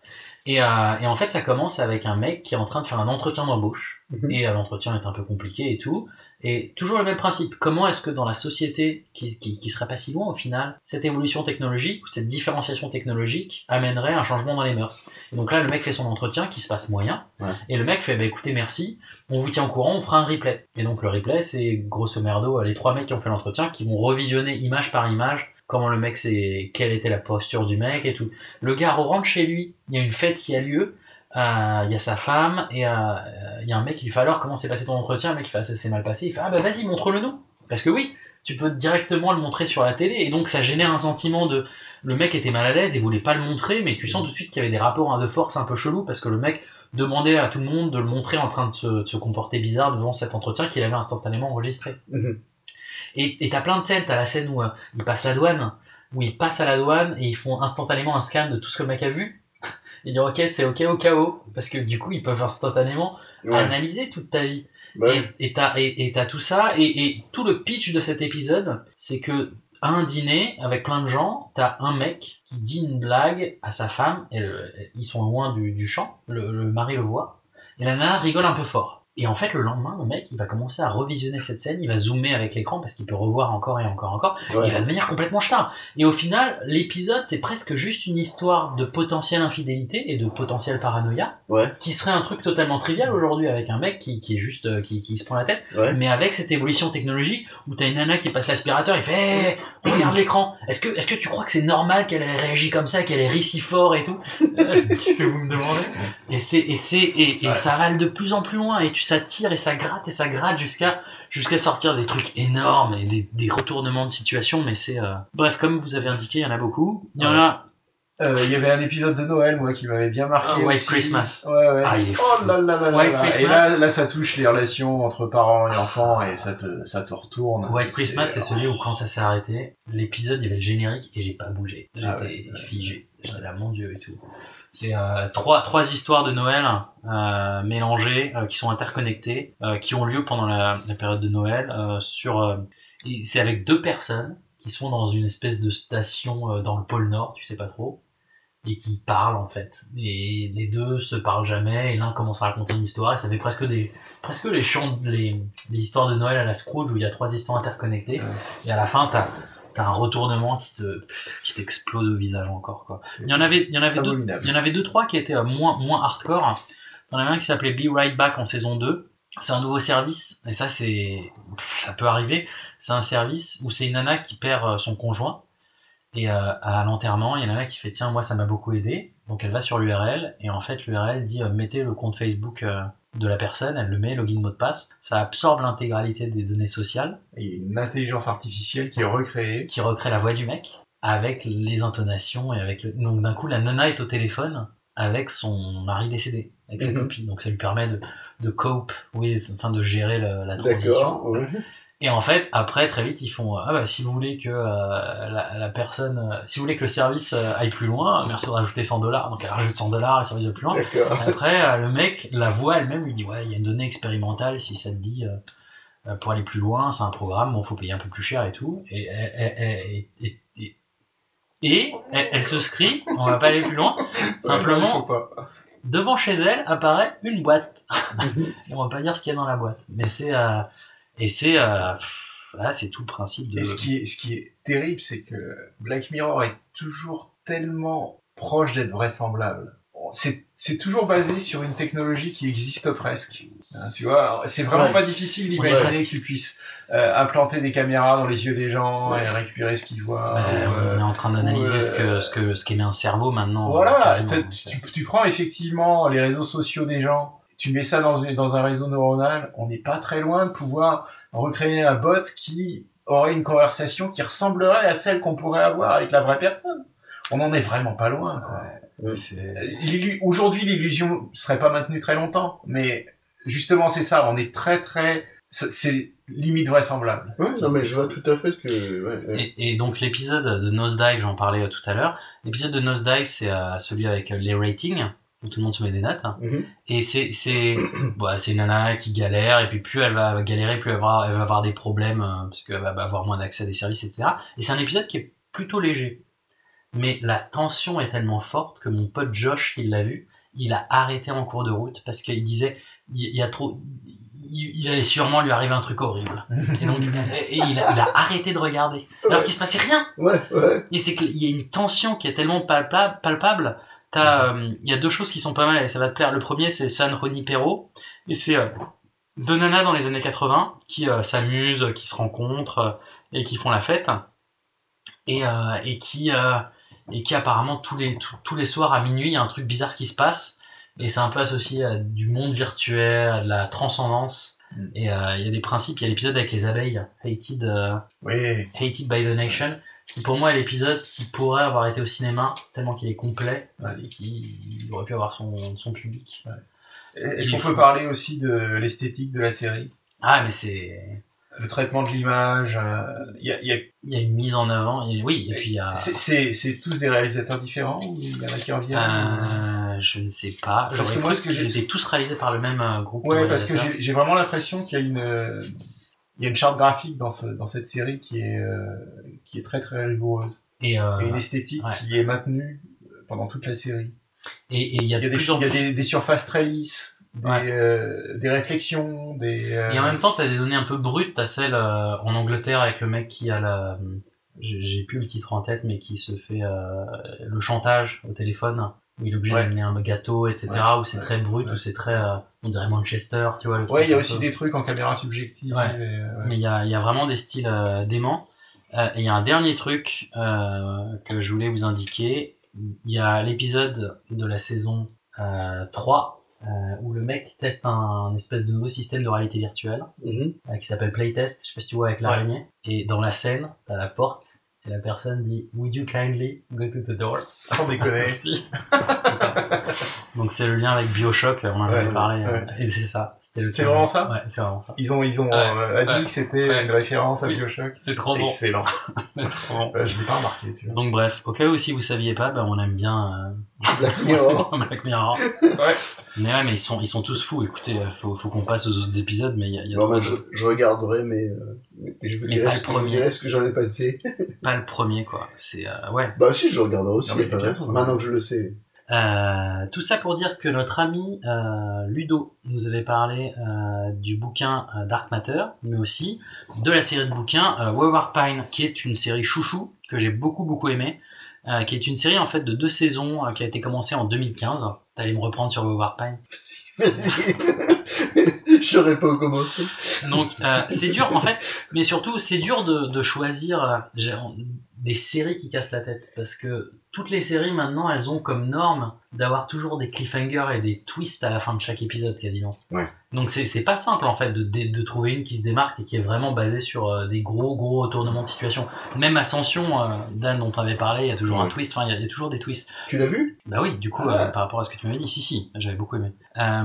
[SPEAKER 10] Et, euh, et en fait, ça commence avec un mec qui est en train de faire un entretien d'embauche.
[SPEAKER 12] Mhm.
[SPEAKER 10] Et euh, l'entretien est un peu compliqué et tout. Et toujours le même principe. Comment est-ce que dans la société, qui, qui, qui serait pas si loin au final, cette évolution technologique ou cette différenciation technologique amènerait un changement dans les mœurs? Et donc là, le mec fait son entretien qui se passe moyen.
[SPEAKER 12] Ouais.
[SPEAKER 10] Et le mec fait, bah écoutez, merci, on vous tient au courant, on fera un replay. Et donc le replay, c'est grosso merdo euh, les trois mecs qui ont fait l'entretien qui vont revisionner image par image comment le mec c'est, quelle était la posture du mec et tout. Le gars rentre chez lui, il y a une fête qui a lieu, euh, il y a sa femme et euh, il y a un mec qui lui fait alors comment s'est passé ton entretien, le mec il fait ah, ça s'est mal passé, il fait ah bah vas-y montre-le nous. Parce que oui, tu peux directement le montrer sur la télé et donc ça génère un sentiment de le mec était mal à l'aise et voulait pas le montrer mais tu sens tout de suite qu'il y avait des rapports hein, de force un peu chelous parce que le mec demandait à tout le monde de le montrer en train de se, comporter bizarre devant cet entretien qu'il avait instantanément enregistré.
[SPEAKER 12] Mhm.
[SPEAKER 10] Et t'as plein de scènes, t'as la scène où euh, il passe la douane, où ils passent à la douane et ils font instantanément un scan de tout ce que le mec a vu. Ils disent ok c'est ok au cas où, parce que du coup ils peuvent instantanément
[SPEAKER 12] Ouais.
[SPEAKER 10] analyser toute ta vie.
[SPEAKER 12] Ouais.
[SPEAKER 10] Et et t'as et, et tout ça et, et tout le pitch de cet épisode, c'est que à un dîner avec plein de gens, t'as un mec qui dit une blague à sa femme, et le- ils sont loin du, du champ, le, le mari le voit, et la nana rigole un peu fort. Et en fait, le lendemain, le mec, il va commencer à revisionner cette scène, il va zoomer avec l'écran parce qu'il peut revoir encore et encore et encore,
[SPEAKER 12] Ouais.
[SPEAKER 10] il va devenir complètement star. Et au final, l'épisode, c'est presque juste une histoire de potentielle infidélité et de potentielle paranoïa,
[SPEAKER 12] Ouais.
[SPEAKER 10] qui serait un truc totalement trivial aujourd'hui avec un mec qui, qui est juste, euh, qui, qui se prend la tête,
[SPEAKER 12] Ouais.
[SPEAKER 10] mais avec cette évolution technologique où t'as une nana qui passe l'aspirateur, il fait hey, regarde l'écran. Est-ce que est-ce que tu crois que c'est normal qu'elle ait réagi comme ça, qu'elle ait ri si fort et tout? Euh, Qu'est-ce que vous me demandez? Et c'est et c'est et, et ça va de plus en plus loin et tu ça tire et ça gratte et ça gratte jusqu'à jusqu'à sortir des trucs énormes et des, des retournements de situation. Mais c'est euh, bref comme vous avez indiqué, il y en a beaucoup. Il y en a
[SPEAKER 11] Euh, Il y avait un épisode de Noël, moi, qui m'avait bien marqué.
[SPEAKER 10] Ah, White
[SPEAKER 11] aussi.
[SPEAKER 10] Christmas.
[SPEAKER 11] Ouais, ouais.
[SPEAKER 10] Ah, il est
[SPEAKER 11] oh là là là là
[SPEAKER 10] White
[SPEAKER 11] là.
[SPEAKER 10] Christmas.
[SPEAKER 11] Et là, là, ça touche les relations entre parents et enfants et ça te, ça te retourne.
[SPEAKER 10] White Christmas, c'est celui où quand ça s'est arrêté, l'épisode, il y avait le générique et j'ai pas bougé. J'étais
[SPEAKER 11] Ah ouais.
[SPEAKER 10] figé. J'étais là, mon dieu et tout. C'est euh, trois, trois histoires de Noël euh, mélangées, euh, qui sont interconnectées, euh, qui ont lieu pendant la, la période de Noël. euh, sur, euh, et c'est avec deux personnes qui sont dans une espèce de station euh, dans le pôle Nord, tu sais pas trop. et qui parlent en fait. Et les deux se parlent jamais et l'un commence à raconter une histoire et ça fait presque des presque les chants les, les histoires de Noël à la Scrooge où il y a trois histoires interconnectées et à la fin t'as t'as un retournement qui te qui t'explose au visage encore quoi. Il y en avait il y en avait deux il y en avait deux trois qui étaient euh, moins moins hardcore. T'en avais un qui s'appelait Be Right Back en saison 2. C'est un nouveau service et ça c'est ça peut arriver. C'est un service où c'est une nana qui perd euh, son conjoint et euh, à l'enterrement, il y en a un qui fait tiens moi ça m'a beaucoup aidé. Donc elle va sur l'URL et en fait l'URL dit euh, mettez le compte Facebook euh, de la personne, elle le met, login mot de passe, ça absorbe l'intégralité des données sociales.
[SPEAKER 11] Il y a une intelligence artificielle qui est recréée.
[SPEAKER 10] Qui recrée la voix du mec avec les intonations et avec le... Donc d'un coup la nana est au téléphone avec son mari décédé, avec sa
[SPEAKER 12] Mhm.
[SPEAKER 10] copine. Donc ça lui permet de, de cope, oui, enfin de gérer le- la transition.
[SPEAKER 12] D'accord, ouais.
[SPEAKER 10] Et en fait, après, très vite, ils font ah bah si vous voulez que euh, la, la personne, euh, si vous voulez que le service euh, aille plus loin, merci de rajouter 100 dollars. Donc elle rajoute 100 dollars, le service va plus loin. Après, euh, le mec, la voix elle-même lui dit ouais, il y a une donnée expérimentale, si ça te dit euh, euh, pour aller plus loin, c'est un programme, bon, faut payer un peu plus cher et tout. Et et, et, et, et, et elle, elle se scrie, on va pas aller plus loin. Simplement, devant chez elle apparaît une boîte. on va pas dire ce qu'il y a dans la boîte, mais c'est euh, et c'est euh, pff, là c'est tout le principe de.
[SPEAKER 11] Et ce qui est, ce qui est terrible, c'est que Black Mirror est toujours tellement proche d'être vraisemblable. C'est, c'est toujours basé sur une technologie qui existe presque. Hein, tu vois, c'est vraiment
[SPEAKER 10] Ouais.
[SPEAKER 11] pas difficile d'imaginer
[SPEAKER 10] Ouais.
[SPEAKER 11] que tu puisses euh, implanter des caméras dans les yeux des gens et récupérer ce qu'ils voient.
[SPEAKER 10] Euh,
[SPEAKER 11] ou, euh,
[SPEAKER 10] on est en train d'analyser
[SPEAKER 11] ou,
[SPEAKER 10] ce que ce que ce qu'émet un cerveau maintenant.
[SPEAKER 11] Voilà, tu, tu prends effectivement les réseaux sociaux des gens, tu mets ça dans, une, dans un réseau neuronal, on n'est pas très loin de pouvoir recréer un bot qui aurait une conversation qui ressemblerait à celle qu'on pourrait avoir avec la vraie personne. On en est vraiment pas loin. L'illu- Aujourd'hui, l'illusion serait pas maintenue très longtemps, mais justement, c'est ça, on est très très... c'est- limite vraisemblable.
[SPEAKER 12] Ouais, non, mais je vois tout à fait ce que. ouais, ouais.
[SPEAKER 10] Et, et donc l'épisode de Nosedive, j'en parlais tout à l'heure. L'épisode de Nosedive, c'est euh, celui avec euh, les ratings, où tout le monde se met des notes. hein.
[SPEAKER 12] Mhm.
[SPEAKER 10] Et c'est c'est bah, c'est une nana qui galère, et puis plus elle va galérer, plus elle va, elle va avoir des problèmes, euh, parce qu'elle va avoir moins d'accès à des services, etc. Et c'est un épisode qui est plutôt léger. Mais la tension est tellement forte que mon pote Josh, qui l'a vu, il a arrêté en cours de route, parce qu'il disait, il y a trop, il, il allait sûrement lui arriver un truc horrible. Et donc, et il, a, il a arrêté de regarder. Alors qu'il se passait rien.
[SPEAKER 12] Ouais, ouais.
[SPEAKER 10] Et c'est qu'il y a une tension qui est tellement palpable. palpable. T'as, euh, il y a deux choses qui sont pas mal et ça va te plaire. Le premier, c'est San Junipero. Et c'est euh, deux nanas dans les années 80 qui euh, s'amusent, qui se rencontrent euh, et qui font la fête. Et, euh, et qui, et qui apparemment tous les, tous- tous les soirs à minuit, il y a un truc bizarre qui se passe. Et c'est un peu associé à du monde virtuel, à de la transcendance. Et euh, il y a des principes, il y a l'épisode avec les abeilles, Hated,
[SPEAKER 11] Oui.
[SPEAKER 10] Hated by the Nation, pour moi est l'épisode qui pourrait avoir été au cinéma, tellement qu'il est complet, et qu'il aurait pu avoir son, son public.
[SPEAKER 11] Est-ce
[SPEAKER 10] Il
[SPEAKER 11] qu'on peut parler aussi de l'esthétique de la série?
[SPEAKER 10] Ah, mais c'est...
[SPEAKER 11] Le traitement de l'image, euh, il y a- il y a
[SPEAKER 10] Il y a une mise en avant, et oui, et puis a...
[SPEAKER 11] C'est- tous des réalisateurs différents ou il y en a qui reviennent?
[SPEAKER 10] Euh, je ne sais pas.
[SPEAKER 11] Parce que moi,
[SPEAKER 10] cru
[SPEAKER 11] ce que
[SPEAKER 10] étaient tous réalisés par le même euh, groupe.
[SPEAKER 11] Ouais, parce que j'ai vraiment l'impression qu'il y a une il y a une charte graphique dans ce, dans cette série qui est euh, qui est très très rigoureuse
[SPEAKER 10] Et, euh,
[SPEAKER 11] une esthétique
[SPEAKER 10] ouais.
[SPEAKER 11] qui est maintenue pendant toute la série.
[SPEAKER 10] Et il y a,
[SPEAKER 11] y a
[SPEAKER 10] de
[SPEAKER 11] des y a
[SPEAKER 10] plus-
[SPEAKER 11] des, des surfaces très lisses, des
[SPEAKER 10] Ouais.
[SPEAKER 11] euh, des réflexions, des euh,
[SPEAKER 10] Et en même temps, t'as des données un peu brutes. T'as celle euh, en Angleterre avec le mec qui a la, j'ai plus le titre en tête, mais qui se fait euh, le chantage au téléphone, où il est obligé
[SPEAKER 11] Ouais.
[SPEAKER 10] d'amener un gâteau, etc. Où c'est très brut, où c'est très, euh, on dirait Manchester, tu vois. Le
[SPEAKER 11] Ouais, il y a aussi
[SPEAKER 10] peu-
[SPEAKER 11] des trucs en caméra subjective.
[SPEAKER 10] Ouais.
[SPEAKER 11] et, euh, ouais.
[SPEAKER 10] Mais il y a, il y a vraiment des styles euh, déments. Euh, et il y a un dernier truc euh, que je voulais vous indiquer. Il y a l'épisode de la saison euh, 3 euh, où le mec teste un, espèce de nouveau système de réalité virtuelle
[SPEAKER 12] Mhm.
[SPEAKER 10] euh, qui s'appelle Playtest. Je sais pas si tu vois avec l'araignée. Et dans la scène, t'as la porte et la personne dit Would you kindly go to the door?
[SPEAKER 11] Sans déconner.
[SPEAKER 10] Donc c'est le lien avec Bioshock, on en avait
[SPEAKER 11] Ouais,
[SPEAKER 10] parlé.
[SPEAKER 11] ouais.
[SPEAKER 10] Et c'est ça. C'était le
[SPEAKER 11] C'est vraiment ça
[SPEAKER 10] Ouais, c'est vraiment ça.
[SPEAKER 11] Ils ont ils ont
[SPEAKER 10] Ouais,
[SPEAKER 11] euh, admis
[SPEAKER 10] ouais,
[SPEAKER 11] que c'était
[SPEAKER 10] ouais.
[SPEAKER 11] une référence à
[SPEAKER 10] Oui,
[SPEAKER 11] BioShock.
[SPEAKER 10] C'est trop bon.
[SPEAKER 11] Excellent.
[SPEAKER 10] C'est trop bon.
[SPEAKER 11] Euh, je l'ai pas remarqué, tu vois.
[SPEAKER 10] Donc bref, au cas où si vous saviez pas, ben on aime bien
[SPEAKER 12] Black Mirror.
[SPEAKER 10] euh, Black Mirror.
[SPEAKER 11] Ouais.
[SPEAKER 10] Mais ouais, mais ils sont, ils sont tous fous. Écoutez, euh, faut, faut qu'on passe aux autres épisodes, mais il y a, il y a
[SPEAKER 12] Bon, bah, je, je regarderai, mais, euh, mais je vous
[SPEAKER 10] Mais
[SPEAKER 12] dirai
[SPEAKER 10] pas
[SPEAKER 12] ce
[SPEAKER 10] le
[SPEAKER 12] que, je vous
[SPEAKER 10] premier.
[SPEAKER 12] dirai ce que j'en ai pensé.
[SPEAKER 10] pas le premier, quoi. C'est, euh, ouais.
[SPEAKER 12] bah si, je regarderai aussi,
[SPEAKER 10] Non, mais
[SPEAKER 12] pas
[SPEAKER 10] bien.
[SPEAKER 12] Maintenant que je le sais.
[SPEAKER 10] Euh, tout ça pour dire que notre ami euh, Ludo nous avait parlé euh, du bouquin Dark Matter, mais aussi de la série de bouquins Wayward Pine, qui est une série chouchou que j'ai beaucoup beaucoup aimé, qui est une série en fait de deux saisons qui a été commencée en 2015. T'allais me reprendre sur Wayward Pine?
[SPEAKER 12] Vas-y. je
[SPEAKER 10] Donc euh, c'est dur en fait, mais surtout c'est dur de, de choisir euh, des séries qui cassent la tête parce que toutes les séries maintenant elles ont comme norme d'avoir toujours des cliffhangers et des twists à la fin de chaque épisode quasiment.
[SPEAKER 12] Ouais.
[SPEAKER 10] Donc c'est c'est pas simple en fait de, de, de trouver une qui se démarque et qui est vraiment basée sur euh, des gros gros retournements de situation. Même Ascension, euh, Dan dont tu avais parlé, il y a toujours un twist, enfin il y, a- il y a toujours des twists.
[SPEAKER 12] Tu l'as vu?
[SPEAKER 10] Bah oui, du coup,
[SPEAKER 12] Ah.
[SPEAKER 10] euh, par rapport à ce que tu m'avais dit, si, si, j'avais beaucoup aimé.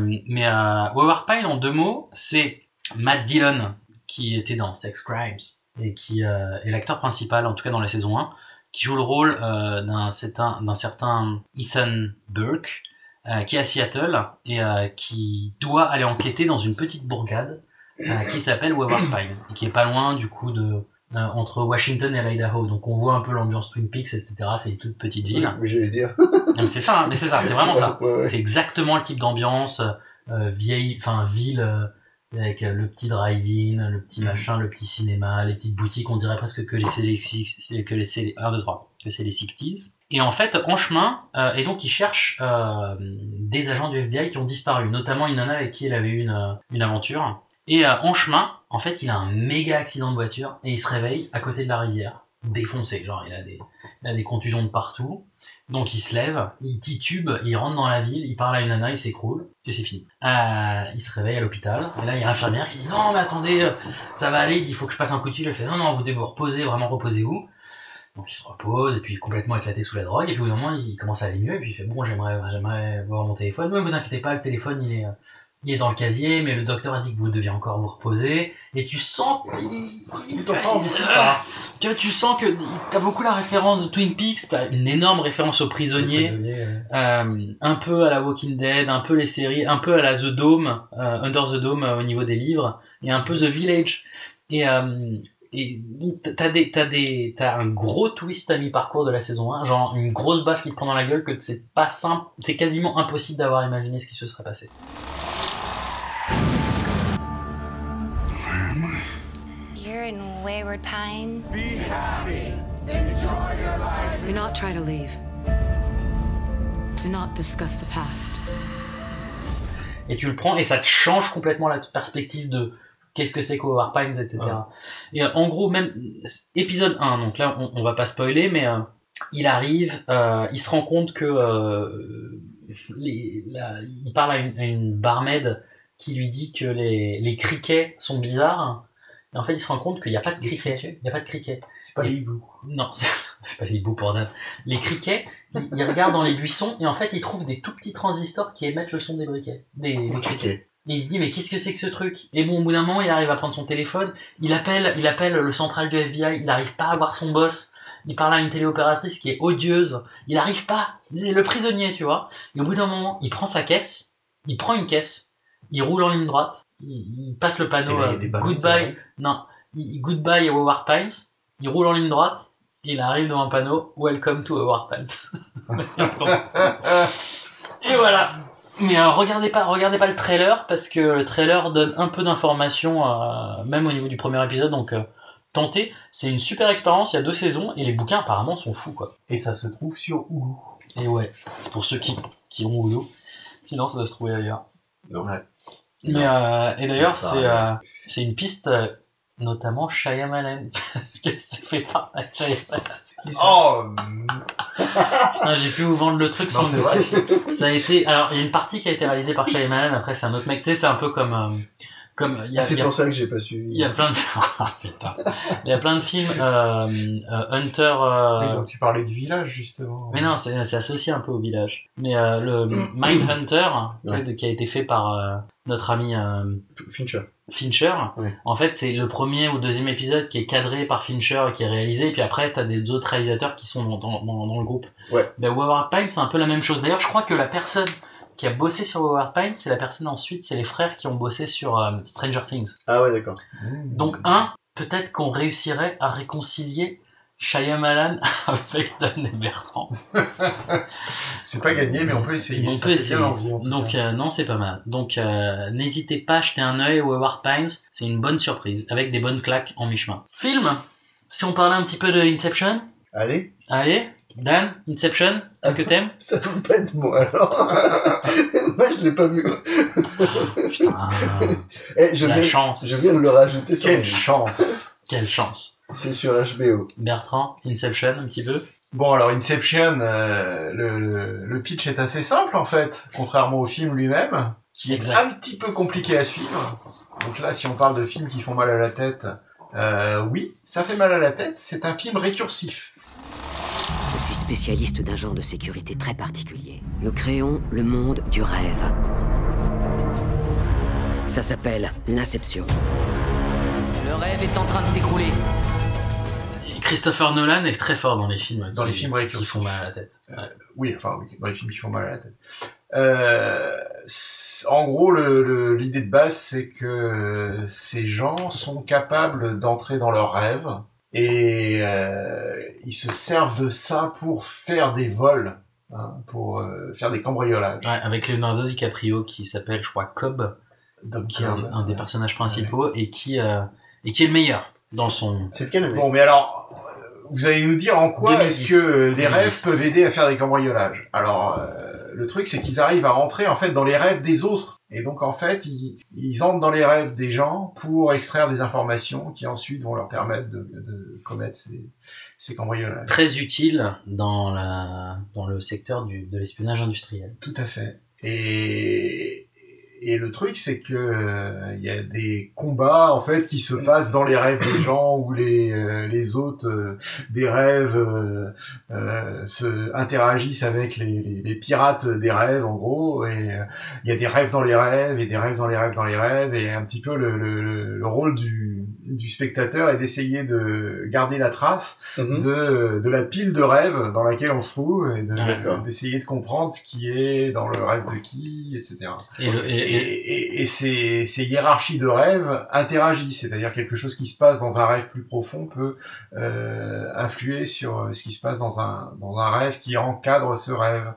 [SPEAKER 10] Mais Wayward Pine, en deux mots, c'est Matt Dillon, qui était dans Sex Crimes, et qui est l'acteur principal, en tout cas dans la saison 1, qui joue le rôle euh, d'un certain, Ethan Burke, euh, qui est à Seattle, et euh, qui doit aller enquêter dans une petite bourgade euh, qui s'appelle Wayward Pine, et qui est pas loin, du coup, de... entre Washington et l'Idaho, donc on voit un peu l'ambiance Twin Peaks, etc. C'est une toute petite ville.
[SPEAKER 12] Oui, j'allais dire.
[SPEAKER 10] Non, mais c'est ça, hein, mais c'est ça, c'est vraiment ça.
[SPEAKER 12] Ouais, ouais.
[SPEAKER 10] C'est exactement le type d'ambiance vieille, enfin ville avec euh, le petit drive-in, le petit machin, le petit cinéma, les petites boutiques. On dirait presque que les c'est les six- c'est- que les c'est les 1 2 3 que c'est les 60s. Et en fait, en chemin, euh, et donc il cherche euh, des agents du FBI qui ont disparu, notamment une nana avec qui il avait eu une, euh, une aventure. Et euh, en chemin, en fait, il a un méga accident de voiture et il se réveille à côté de la rivière, défoncé, genre il a des, il a des contusions de partout. Donc il se lève, il titube, il rentre dans la ville, il parle à une nana, il s'écroule, et c'est fini. Euh, il se réveille à l'hôpital, et là il y a l'infirmière qui dit non mais attendez, euh, ça va aller, il faut que je passe un coup de fil, elle fait non non vous devez vous reposer, vraiment reposez-vous. Donc il se repose, et puis complètement éclaté sous la drogue, et puis au bout d'un moment il commence à aller mieux, et puis il fait bon j'aimerais j'aimerais voir mon téléphone, mais vous inquiétez pas, le téléphone il est, euh, il est dans le casier, mais le docteur a dit que vous deviez encore vous reposer, et tu sens
[SPEAKER 12] Ils ont pas envie de
[SPEAKER 10] Ah, tu vois, tu sens que t'as beaucoup la référence de Twin Peaks, t'as une énorme référence aux prisonniers, euh, un peu à la Walking Dead, un peu les séries, un peu à la The Dome, euh, Under the Dome euh, au niveau des livres, et un peu The Village. Et, t'as des, t'as des, t'as un gros twist à mi-parcours de la saison 1, genre une grosse baffe qui te prend dans la gueule que c'est pas simple, c'est quasiment impossible d'avoir imaginé ce qui se serait passé.
[SPEAKER 14] Wayward Pines.
[SPEAKER 13] Be happy. Enjoy your life.
[SPEAKER 16] Do not try to leave. Do not discuss the past.
[SPEAKER 10] et tu le prends et ça te change complètement la perspective de qu'est-ce que c'est qu'Over Pines, etc. Et euh, en gros, même épisode 1, donc là on, on va pas spoiler, mais euh, il arrive, euh, il se rend compte que euh, les, la- il parle à une, à une barmaid qui lui dit que les, les criquets sont bizarres. Et en fait, il se rend compte qu'il n'y a pas de criquets. Il n'y a pas de criquets. C'est
[SPEAKER 11] pas les hiboux.
[SPEAKER 10] Non, c'est pas les hiboux pour Dan. Les criquets, ils, ils regardent dans les buissons et en fait, ils trouvent des tout petits transistors qui émettent le son des briquets. Des, des criquets. Et il se dit, mais qu'est-ce que c'est que ce truc? Et bon, au bout d'un moment, il arrive à prendre son téléphone, il appelle, il appelle le central du FBI, il n'arrive pas à voir son boss, il parle à une téléopératrice qui est odieuse, il n'arrive pas, c'est le prisonnier, tu vois. Et au bout d'un moment, il prend sa caisse, il prend une caisse, il roule en ligne droite, il, il passe le panneau
[SPEAKER 11] là,
[SPEAKER 10] euh, Goodbye, non, il- il- Goodbye Howard Pines, il roule en ligne droite, et il arrive devant un panneau Welcome to Howard Pines. et voilà. Mais euh, regardez pas, regardez pas le trailer parce que le trailer donne un peu d'informations, euh, même au niveau du premier épisode. Donc euh, tentez, c'est une super expérience. Il y a deux saisons et les bouquins apparemment sont fous quoi.
[SPEAKER 11] Et ça se trouve sur Hulu.
[SPEAKER 10] Et ouais, pour ceux qui qui ont Hulu. Sinon ça doit se trouver ailleurs.
[SPEAKER 12] Non.
[SPEAKER 10] Mais euh, et d'ailleurs c'est euh, c'est une piste euh, notamment Shyamalan parce que c'est fait par Shyamalan.
[SPEAKER 11] Oh
[SPEAKER 10] Putain, j'ai pu vous vendre le truc sans le. Ça a été. Alors, il y a une partie qui a été réalisée par Shyamalan. Après, c'est un autre mec. Tu sais, c'est un peu comme. Comme il y a,
[SPEAKER 12] C'est
[SPEAKER 10] il y a-
[SPEAKER 12] pour ça que j'ai pas suivi.
[SPEAKER 10] il y a plein de. Ah, putain. Il y a plein de films. euh, euh, Hunter. euh,
[SPEAKER 11] Oui, donc tu parlais du village justement.
[SPEAKER 10] Mais non, c'est c'est associé un peu au village. Mais euh, le Mindhunter, tu sais, de- qui a été fait par euh, notre ami euh,
[SPEAKER 12] Fincher.
[SPEAKER 10] Fincher, en fait, c'est le premier ou deuxième épisode qui est cadré par Fincher et qui est réalisé, et puis après, t'as des autres réalisateurs qui sont dans, dans, dans- dans le groupe.
[SPEAKER 12] Ouais.
[SPEAKER 10] Ben, Pine, c'est un peu la même chose. D'ailleurs, je crois que la personne qui a bossé sur Howard Time, c'est la personne ensuite, c'est les frères qui ont bossé sur euh, Stranger Things.
[SPEAKER 12] Ah ouais, d'accord.
[SPEAKER 10] Donc un, peut-être qu'on réussirait à réconcilier Shyamalan avec Dan et Bertrand.
[SPEAKER 11] C'est pas gagné, mais on peut essayer.
[SPEAKER 10] On
[SPEAKER 11] ça
[SPEAKER 10] peut essayer.
[SPEAKER 11] envie,
[SPEAKER 10] Donc euh, non, c'est pas mal. Donc euh, n'hésitez pas à jeter un œil au Howard Pines, c'est une bonne surprise, avec des bonnes claques en mi-chemin. Film Si on parlait un petit peu de Inception
[SPEAKER 12] Allez.
[SPEAKER 10] Allez, Dan, Inception, est-ce que t'aimes
[SPEAKER 12] Ça peut pas être moi alors. moi je l'ai pas vu. Eh, je
[SPEAKER 10] la
[SPEAKER 12] viens,
[SPEAKER 10] chance.
[SPEAKER 12] Je viens de le rajouter sur
[SPEAKER 11] Quelle chance
[SPEAKER 10] Quelle chance
[SPEAKER 12] C'est sur HBO.
[SPEAKER 10] Bertrand, Inception, un petit peu
[SPEAKER 11] Bon, alors Inception, euh, le, le- le pitch est assez simple en fait, contrairement au film lui-même, qui est
[SPEAKER 10] Exact.
[SPEAKER 11] un petit peu compliqué à suivre. Donc là, si on parle de films qui font mal à la tête, euh, oui, ça fait mal à la tête. C'est un film récursif.
[SPEAKER 7] Je suis spécialiste d'un genre de sécurité très particulier. Nous créons le monde du rêve. Ça s'appelle l'inception.
[SPEAKER 17] Le rêve est en train de s'écrouler.
[SPEAKER 10] Christopher Nolan est très fort dans les films.
[SPEAKER 11] Dans
[SPEAKER 10] qui-
[SPEAKER 11] les films
[SPEAKER 10] qui font mal à la tête.
[SPEAKER 11] Euh, oui, enfin, oui, dans les films qui font mal à la tête. Euh, en gros, le- le- l'idée de base, c'est que ces gens sont capables d'entrer dans leurs rêves et euh, ils se servent de ça pour faire des vols, hein, pour euh, faire des cambriolages.
[SPEAKER 10] Ouais, avec Leonardo DiCaprio qui s'appelle, je crois, Cobb, qui est un, un des personnages principaux et qui euh, et qui est le meilleur dans son.
[SPEAKER 12] C'est de quelle année
[SPEAKER 11] Bon, mais alors, vous allez nous dire en quoi
[SPEAKER 10] 2010.
[SPEAKER 11] est-ce que les
[SPEAKER 10] 2010.
[SPEAKER 11] rêves peuvent aider à faire des cambriolages? Alors, euh, le truc, c'est qu'ils arrivent à rentrer en fait dans les rêves des autres. Et donc, en fait, ils, ils entrent dans les rêves des gens pour extraire des informations qui ensuite vont leur permettre de, de commettre ces, ces cambriolages.
[SPEAKER 10] Très utile dans la dans le secteur du, de l'espionnage industriel.
[SPEAKER 11] Tout à fait. Et, et le truc, c'est que euh, il y a des combats en fait qui se passent dans les rêves des gens où les euh, les hôtes euh, des rêves se interagissent avec les, les, pirates des rêves en gros. Et il y a des rêves dans les rêves et des rêves dans les rêves dans les rêves. Et un petit peu le, le, le rôle du du spectateur est d'essayer de garder la trace
[SPEAKER 12] Mhm.
[SPEAKER 11] de, de la pile de rêves dans laquelle on se trouve et de- d'essayer de comprendre ce qui est dans le rêve de qui, etc.
[SPEAKER 10] Et le- et-
[SPEAKER 11] et, et- et ces, ces hiérarchies de rêves interagissent, c'est-à-dire quelque chose qui se passe dans un rêve plus profond peut euh, influer sur euh, ce qui se passe dans un, dans un rêve qui encadre ce rêve.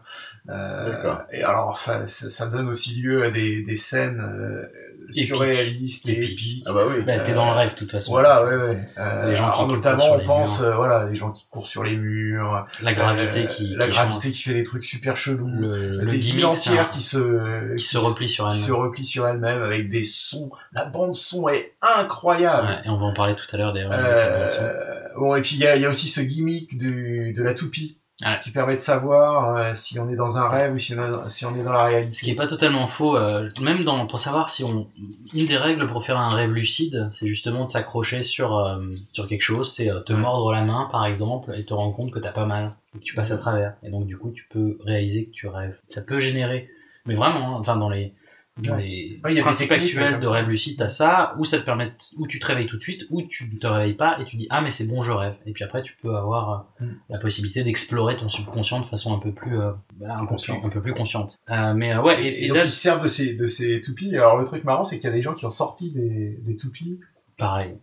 [SPEAKER 11] Euh,
[SPEAKER 12] D'accord.
[SPEAKER 11] et alors ça, ça, ça donne aussi lieu à des, des scènes euh, surréalistes et
[SPEAKER 10] Épiques.
[SPEAKER 12] Ah bah oui.
[SPEAKER 10] Bah, t'es dans le rêve de toute façon.
[SPEAKER 11] Voilà, ouais, ouais. Euh,
[SPEAKER 10] Les gens qui
[SPEAKER 11] alors, notamment,
[SPEAKER 10] sur
[SPEAKER 11] on
[SPEAKER 10] les
[SPEAKER 11] pense,
[SPEAKER 10] murs.
[SPEAKER 11] voilà, les gens qui courent sur les murs.
[SPEAKER 10] La gravité
[SPEAKER 11] euh,
[SPEAKER 10] qui-
[SPEAKER 11] la
[SPEAKER 10] qui
[SPEAKER 11] gravité
[SPEAKER 10] change.
[SPEAKER 11] qui fait des trucs super chelous.
[SPEAKER 10] Le- le
[SPEAKER 11] des villes entières qui se,
[SPEAKER 10] qui se replient sur
[SPEAKER 11] qui
[SPEAKER 10] elles-mêmes.
[SPEAKER 11] se replient sur elles-mêmes avec des sons. La bande son est incroyable.
[SPEAKER 10] Ouais, et on va en parler tout à l'heure d'ailleurs.
[SPEAKER 11] Euh, bon, et puis il y a, y a aussi ce gimmick du, de la toupie.
[SPEAKER 10] Ouais.
[SPEAKER 11] Qui permet de savoir euh, si on est dans un rêve ou si on, est- si on est dans la réalité.
[SPEAKER 10] Ce qui est pas totalement faux, euh, même dans, pour savoir si on, une des règles pour faire un rêve lucide, c'est justement de s'accrocher sur euh, sur quelque chose, c'est te mordre la main par exemple et te rendre compte que t'as pas mal, et que tu passes à travers, et donc du coup tu peux réaliser que tu rêves. Ça peut générer, mais vraiment, hein, enfin dans les. Les
[SPEAKER 11] Ouais, il y a des
[SPEAKER 10] principes actuels de rêve lucide, t'as ça, ou ça te permet, ou tu te réveilles tout de suite, ou tu ne te réveilles pas et tu dis ah mais c'est bon je rêve, et puis après tu peux avoir euh,
[SPEAKER 11] Mm.
[SPEAKER 10] la possibilité d'explorer ton subconscient de façon un peu plus euh, voilà, un, peu plus,
[SPEAKER 11] Consciente.
[SPEAKER 10] Euh, mais euh, ouais, et,
[SPEAKER 11] Et,
[SPEAKER 10] et
[SPEAKER 11] donc
[SPEAKER 10] là,
[SPEAKER 11] ils se servent de ces, de ces toupies. Alors le truc marrant, c'est qu'il y a des gens qui ont sorti des, des toupies
[SPEAKER 10] pareil.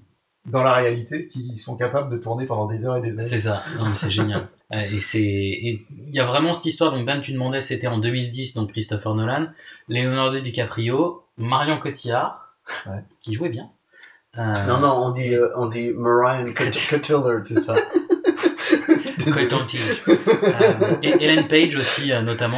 [SPEAKER 11] dans la réalité, qui sont capables de tourner pendant des heures et des heures.
[SPEAKER 10] C'est ça, Non, mais c'est génial. Euh, Et c'est, et il y a vraiment cette histoire. Donc Dan, tu demandais, c'était en 2010, donc Christopher Nolan, Leonardo DiCaprio, Marion Cotillard,
[SPEAKER 11] Ouais.
[SPEAKER 10] qui jouait bien. Euh,
[SPEAKER 12] Non, non, on dit, euh, on dit Marion Cot- Cotillard.
[SPEAKER 10] C'est ça. Euh, et Ellen Page aussi, euh, notamment.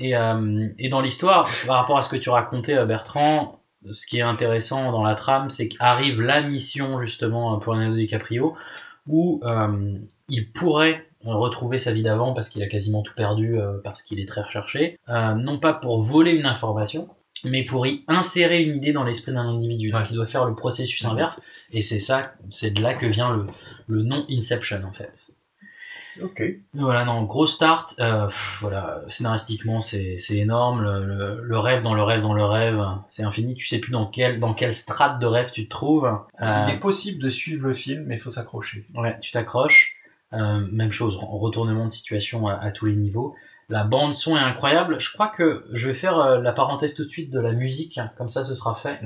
[SPEAKER 10] Et, euh, et dans l'histoire, par rapport à ce que tu racontais, Bertrand, ce qui est intéressant dans la trame, c'est qu'arrive la mission, justement, pour Leonardo DiCaprio, où euh, il pourrait retrouver sa vie d'avant parce qu'il a quasiment tout perdu, euh, parce qu'il est très recherché. Euh, non pas pour voler une information, mais pour y insérer une idée dans l'esprit d'un individu. Donc il doit faire le processus inverse, et c'est ça, c'est de là que vient le, le nom Inception, en fait.
[SPEAKER 12] Ok.
[SPEAKER 10] Voilà, non, gros start. euh, pff, voilà, scénaristiquement, c'est c'est énorme. Le, le- le rêve dans le rêve dans le rêve, c'est infini. Tu sais plus dans quel dans quelle strate de rêve tu te trouves. Euh,
[SPEAKER 11] Il est possible de suivre le film, mais il faut s'accrocher.
[SPEAKER 10] Ouais, tu t'accroches. Euh, même chose, en retournement de situation à, à tous les niveaux. La bande son est incroyable. Je crois que je vais faire euh, la parenthèse tout de suite de la musique, hein, comme ça ce sera fait,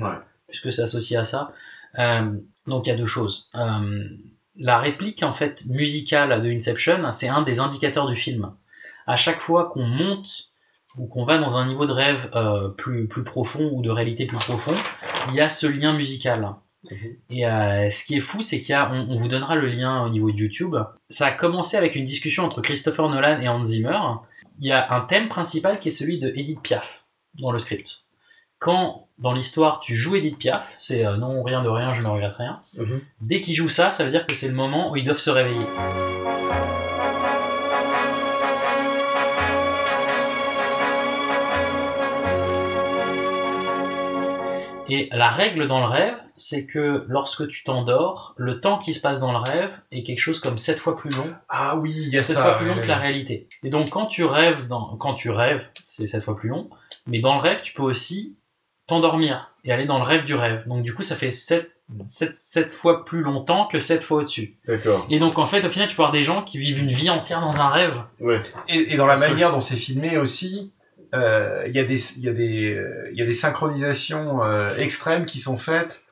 [SPEAKER 10] puisque c'est associé à ça. Euh, donc il y a deux choses. La réplique en fait musicale de Inception, c'est un des indicateurs du film. À chaque fois qu'on monte ou qu'on va dans un niveau de rêve plus, plus profond ou de réalité plus profond, il y a ce lien musical. Et euh, ce qui est fou, c'est qu'il y a, on, on vous donnera le lien au niveau de YouTube. Ça a commencé avec une discussion entre Christopher Nolan et Hans Zimmer. Il y a un thème principal qui est celui de Edith Piaf dans le script. Quand dans l'histoire tu joues Edith Piaf, c'est euh, non rien de rien, je ne regrette rien. Dès qu'ils jouent ça, ça veut dire que c'est le moment où ils doivent se réveiller. Et la règle dans le rêve, c'est que lorsque tu t'endors, le temps qui se passe dans le rêve est quelque chose comme sept fois plus long.
[SPEAKER 11] Ah oui, il y a
[SPEAKER 10] sept
[SPEAKER 11] ça,
[SPEAKER 10] fois plus long
[SPEAKER 11] ouais.
[SPEAKER 10] que la réalité. Et donc quand tu rêves, dans, quand tu rêves, c'est sept fois plus long. Mais dans le rêve, tu peux aussi t'endormir et aller dans le rêve du rêve. Donc du coup, ça fait sept, sept, sept fois plus longtemps que sept fois au-dessus.
[SPEAKER 12] D'accord.
[SPEAKER 10] Et donc en fait, au final, tu peux avoir des gens qui vivent une vie entière dans un rêve.
[SPEAKER 12] Ouais.
[SPEAKER 11] Et, et dans la
[SPEAKER 10] Parce que-
[SPEAKER 11] manière dont c'est filmé aussi, euh, il y a des il y a des euh, il y a des synchronisations euh, extrêmes qui sont faites.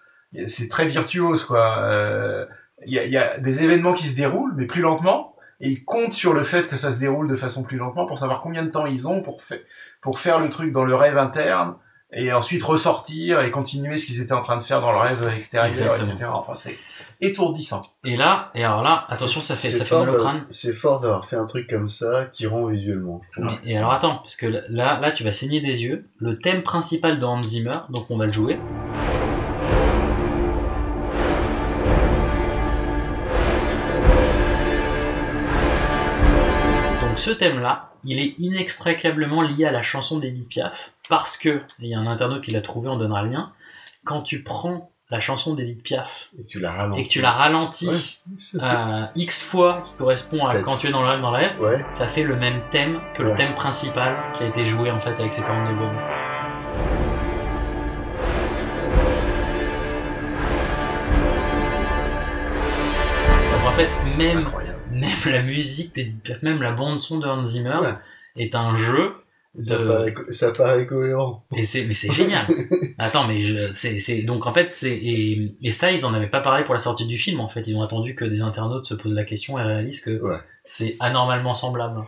[SPEAKER 11] C'est très virtuose quoi. Euh, Il y, a, y a des événements qui se déroulent mais plus lentement et ils comptent sur le fait que ça se déroule de façon plus lentement pour savoir combien de temps ils ont pour faire pour faire le truc dans le rêve interne et ensuite ressortir et continuer ce qu'ils étaient en train de faire dans le rêve extérieur,
[SPEAKER 10] Exactement.
[SPEAKER 11] etc. Enfin, c'est étourdissant.
[SPEAKER 10] Et là, et alors là, attention, ça fait, ça fait mal au crâne.
[SPEAKER 12] C'est fort d'avoir fait un truc comme ça qui rend visuellement.
[SPEAKER 10] Mais- et alors attends, parce que là, là, tu vas saigner des yeux. Le thème principal de Hans Zimmer, donc on va le jouer. Ce thème-là, il est inextricablement lié à la chanson d'Edith Piaf, parce que, il y a un internaute qui l'a trouvé, on donnera le lien, quand tu prends la chanson d'Edith Piaf
[SPEAKER 12] Et tu la ralentis.
[SPEAKER 10] et que tu la ralentis euh, X fois, qui correspond à
[SPEAKER 12] Ça-
[SPEAKER 10] quand tu es dans le rêve, dans le rêve,
[SPEAKER 12] Ouais.
[SPEAKER 10] ça fait le même thème que le thème principal qui a été joué en fait avec ces 42 bonnes. Donc en fait, même, même la musique d'Edith Piaf, même la bande son de Hans Zimmer
[SPEAKER 12] Ouais.
[SPEAKER 10] est un jeu.
[SPEAKER 12] Ça, paraît, co- ça paraît cohérent.
[SPEAKER 10] et c'est, mais c'est génial. Attends, mais je, c'est, c'est, donc en fait, c'est, et, et ça, ils en avaient pas parlé pour la sortie du film, en fait. Ils ont attendu que des internautes se posent la question et réalisent que c'est anormalement semblable.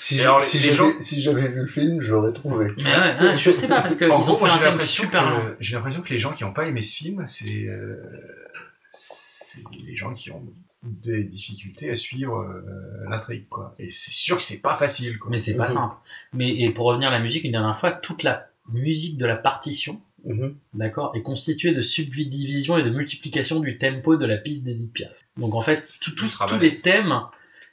[SPEAKER 12] Si
[SPEAKER 11] Et
[SPEAKER 12] j'ai-
[SPEAKER 11] alors,
[SPEAKER 12] si
[SPEAKER 11] les
[SPEAKER 12] j'avais
[SPEAKER 11] gens-
[SPEAKER 12] si j'avais vu le film, j'aurais trouvé.
[SPEAKER 10] Mais ouais, ouais, je sais pas, parce que
[SPEAKER 11] En
[SPEAKER 10] ils
[SPEAKER 11] gros,
[SPEAKER 10] ont fait
[SPEAKER 11] moi,
[SPEAKER 10] un
[SPEAKER 11] j'ai
[SPEAKER 10] thème
[SPEAKER 11] l'impression
[SPEAKER 10] super
[SPEAKER 11] que-
[SPEAKER 10] long.
[SPEAKER 11] J'ai l'impression que les gens qui n'ont pas aimé ce film, c'est euh, c'est les gens qui ont des difficultés à suivre euh, l'intrigue, quoi. Et c'est sûr que c'est pas facile, quoi.
[SPEAKER 10] Mais c'est pas simple. Mais et pour revenir à la musique, une dernière fois, toute la musique de la partition,
[SPEAKER 12] Mhm.
[SPEAKER 10] d'accord, est constituée de subdivision et de multiplication du tempo de la piste d'Edith Piaf. Donc en fait, tout- tous- tous les thèmes,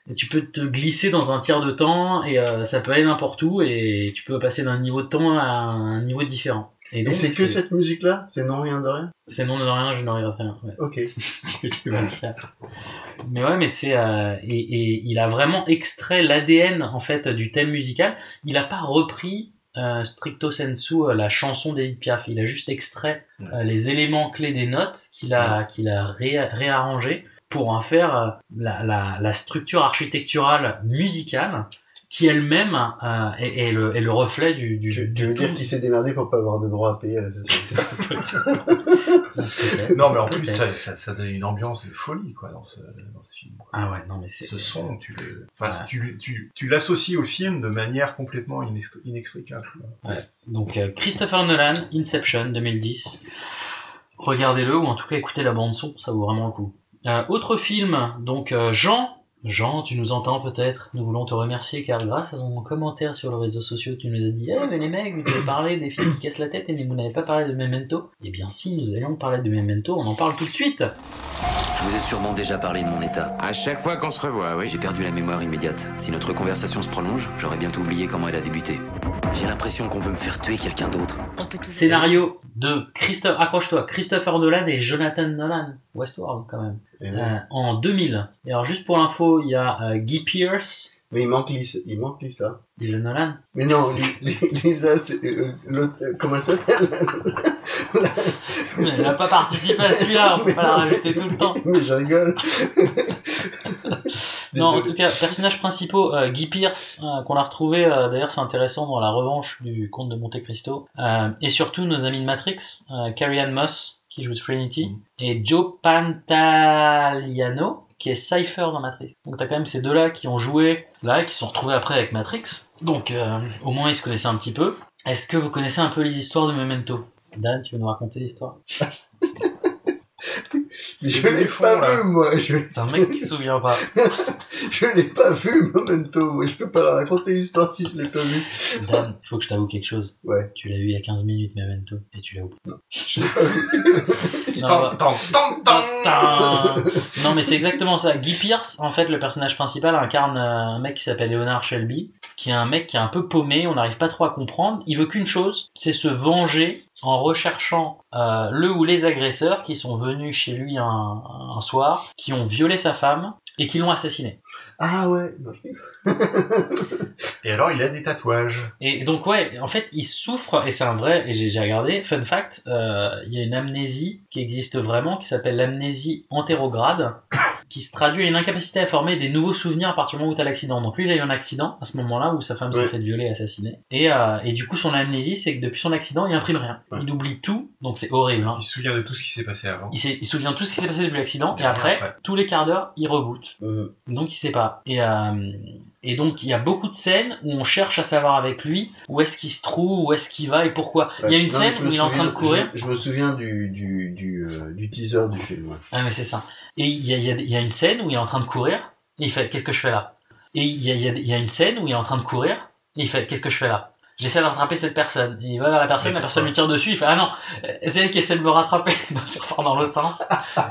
[SPEAKER 10] et tu peux te glisser dans un tiers de temps et euh, ça peut aller n'importe où et tu peux passer d'un niveau de temps à un niveau différent.
[SPEAKER 12] Et,
[SPEAKER 10] donc,
[SPEAKER 12] c'est que cette musique-là? C'est non rien de rien?
[SPEAKER 10] C'est non de rien, je ne regrette rien. ouais.
[SPEAKER 12] Ok.
[SPEAKER 10] tu, tu vas le faire. Mais ouais, mais c'est euh, et, et il a vraiment extrait l'ADN en fait du thème musical. Il a pas repris euh, stricto sensu euh, la chanson d'Edith Piaf. Il a juste extrait euh, les éléments clés des notes qu'il a qu'il a ré- réarrangé pour en faire euh, la, la, la structure architecturale musicale qui elle-même euh, est, est le, est le reflet du, du,
[SPEAKER 12] Tu,
[SPEAKER 10] du
[SPEAKER 12] tu veux
[SPEAKER 10] tout.
[SPEAKER 12] dire qu'il s'est démerdé pour pas avoir de droit à payer à la
[SPEAKER 11] Non, mais en plus, ça, ça, ça donne une ambiance de folie, quoi, dans ce, dans ce film. quoi.
[SPEAKER 10] Ah ouais, non, mais c'est.
[SPEAKER 11] Ce son, tu le, enfin,
[SPEAKER 10] Ouais.
[SPEAKER 11] tu, tu, tu l'associes au film de manière complètement inex- inextricable.
[SPEAKER 10] Ouais. Donc euh, Christopher Nolan, Inception 2010. Regardez-le ou en tout cas écoutez la bande son, ça vaut vraiment le coup. Euh, autre film, donc euh, Jean. Jean, tu nous entends peut-être? Nous voulons te remercier car grâce à ton commentaire sur les réseaux sociaux, tu nous as dit Eh mais les mecs, vous avez parlé des films qui cassent la tête et vous n'avez pas parlé de Memento? Eh bien si, nous allions parler de Memento, on en parle tout de suite.
[SPEAKER 17] Je vous ai sûrement déjà parlé de mon état. À chaque fois qu'on se revoit, oui. J'ai perdu la mémoire immédiate. Si notre conversation se prolonge, j'aurais bientôt oublié comment elle a débuté. J'ai l'impression qu'on veut me faire tuer quelqu'un d'autre.
[SPEAKER 10] Scénario de Christophe, accroche-toi, Christopher Nolan et Jonathan Nolan, Westworld quand même,
[SPEAKER 12] Et
[SPEAKER 10] Euh, en 2000. Et alors juste pour l'info, il y a euh, Guy Pearce,
[SPEAKER 12] Mais il manque Lisa. Il manque Lisa.
[SPEAKER 10] Lisa Nolan.
[SPEAKER 12] Mais non, Li- Li- Lisa, c'est euh, l'autre. euh, Comment elle s'appelle?
[SPEAKER 10] Elle n'a pas participé à celui-là, on peut
[SPEAKER 12] Mais
[SPEAKER 10] pas la
[SPEAKER 12] non,
[SPEAKER 10] rajouter tout le temps.
[SPEAKER 12] Mais je rigole.
[SPEAKER 10] Non, en tout cas, personnages principaux, euh, Guy Pierce, euh, qu'on a retrouvé, euh, d'ailleurs c'est intéressant dans la revanche du comte de Monte Cristo, euh, et surtout nos amis de Matrix, euh, Carrie Ann Moss, qui joue Trinity, et Joe Pantaliano, qui est Cypher dans Matrix. Donc t'as quand même ces deux-là qui ont joué là, qui se sont retrouvés après avec Matrix, donc euh, au moins ils se connaissaient un petit peu. Est-ce que vous connaissez un peu les histoires de Memento? Dan, tu veux nous raconter l'histoire?
[SPEAKER 12] Mais je l'ai pas vu, moi. Je...
[SPEAKER 10] C'est un mec qui se souvient pas.
[SPEAKER 12] je l'ai pas vu, Memento. Moi, je peux pas la raconter l'histoire si je l'ai pas vu.
[SPEAKER 10] Dan, faut que je t'avoue quelque chose.
[SPEAKER 12] Ouais.
[SPEAKER 10] Tu l'as vu il y a 15 minutes, Memento, et tu l'as oublié. Non.
[SPEAKER 12] Je l'ai pas vu.
[SPEAKER 11] Tant,
[SPEAKER 10] bah-
[SPEAKER 11] tant, tant,
[SPEAKER 10] non mais c'est exactement ça. Guy Pierce, en fait, le personnage principal incarne un mec qui s'appelle Leonard Shelby, qui est un mec qui est un peu paumé, on n'arrive pas trop à comprendre. Il veut qu'une chose, c'est se venger en recherchant euh, le ou les agresseurs qui sont venus chez lui un, un soir, qui ont violé sa femme et qui l'ont assassiné.
[SPEAKER 12] Ah ouais.
[SPEAKER 11] Et alors, il a des tatouages.
[SPEAKER 10] Et donc ouais, en fait, il souffre, et c'est un vrai, et j'ai regardé, fun fact, euh, il y a une amnésie qui existe vraiment, qui s'appelle l'amnésie antérograde, qui se traduit à une incapacité à former des nouveaux souvenirs à partir du moment où t'as l'accident. Donc lui, il a eu un accident à ce moment-là où sa femme s'est
[SPEAKER 12] Ouais.
[SPEAKER 10] fait violer et assassiner. Et, euh, et du coup, son amnésie, c'est que depuis son accident, il imprime rien. Il oublie tout, donc c'est horrible. Hein.
[SPEAKER 11] Il se souvient de tout ce qui s'est passé avant.
[SPEAKER 10] Il, il se souvient tout ce qui s'est passé depuis l'accident, et
[SPEAKER 11] Et
[SPEAKER 10] après,
[SPEAKER 11] après.
[SPEAKER 10] tous les quarts d'heure, il reboot.
[SPEAKER 12] Mhm.
[SPEAKER 10] Donc il sait pas. Et, euh, et donc il y a beaucoup de scènes où on cherche à savoir avec lui où est-ce qu'il se trouve, où est-ce qu'il va et pourquoi. Il y a une
[SPEAKER 12] Non,
[SPEAKER 10] scène où il est en train de courir.
[SPEAKER 12] Je, je me souviens du, du, du, euh, du teaser du film. ouais.
[SPEAKER 10] Ah mais c'est ça. Et il y a, une scène où il est en train de courir et il fait qu'est-ce que je fais là? Et il y a, y a une scène où il est en train de courir et il fait qu'est-ce que je fais là? J'essaie de rattraper cette personne. Il va vers la personne, la personne lui tire dessus, il fait ah non, c'est elle qui essaie de me rattraper. donc il repart dans l'autre sens.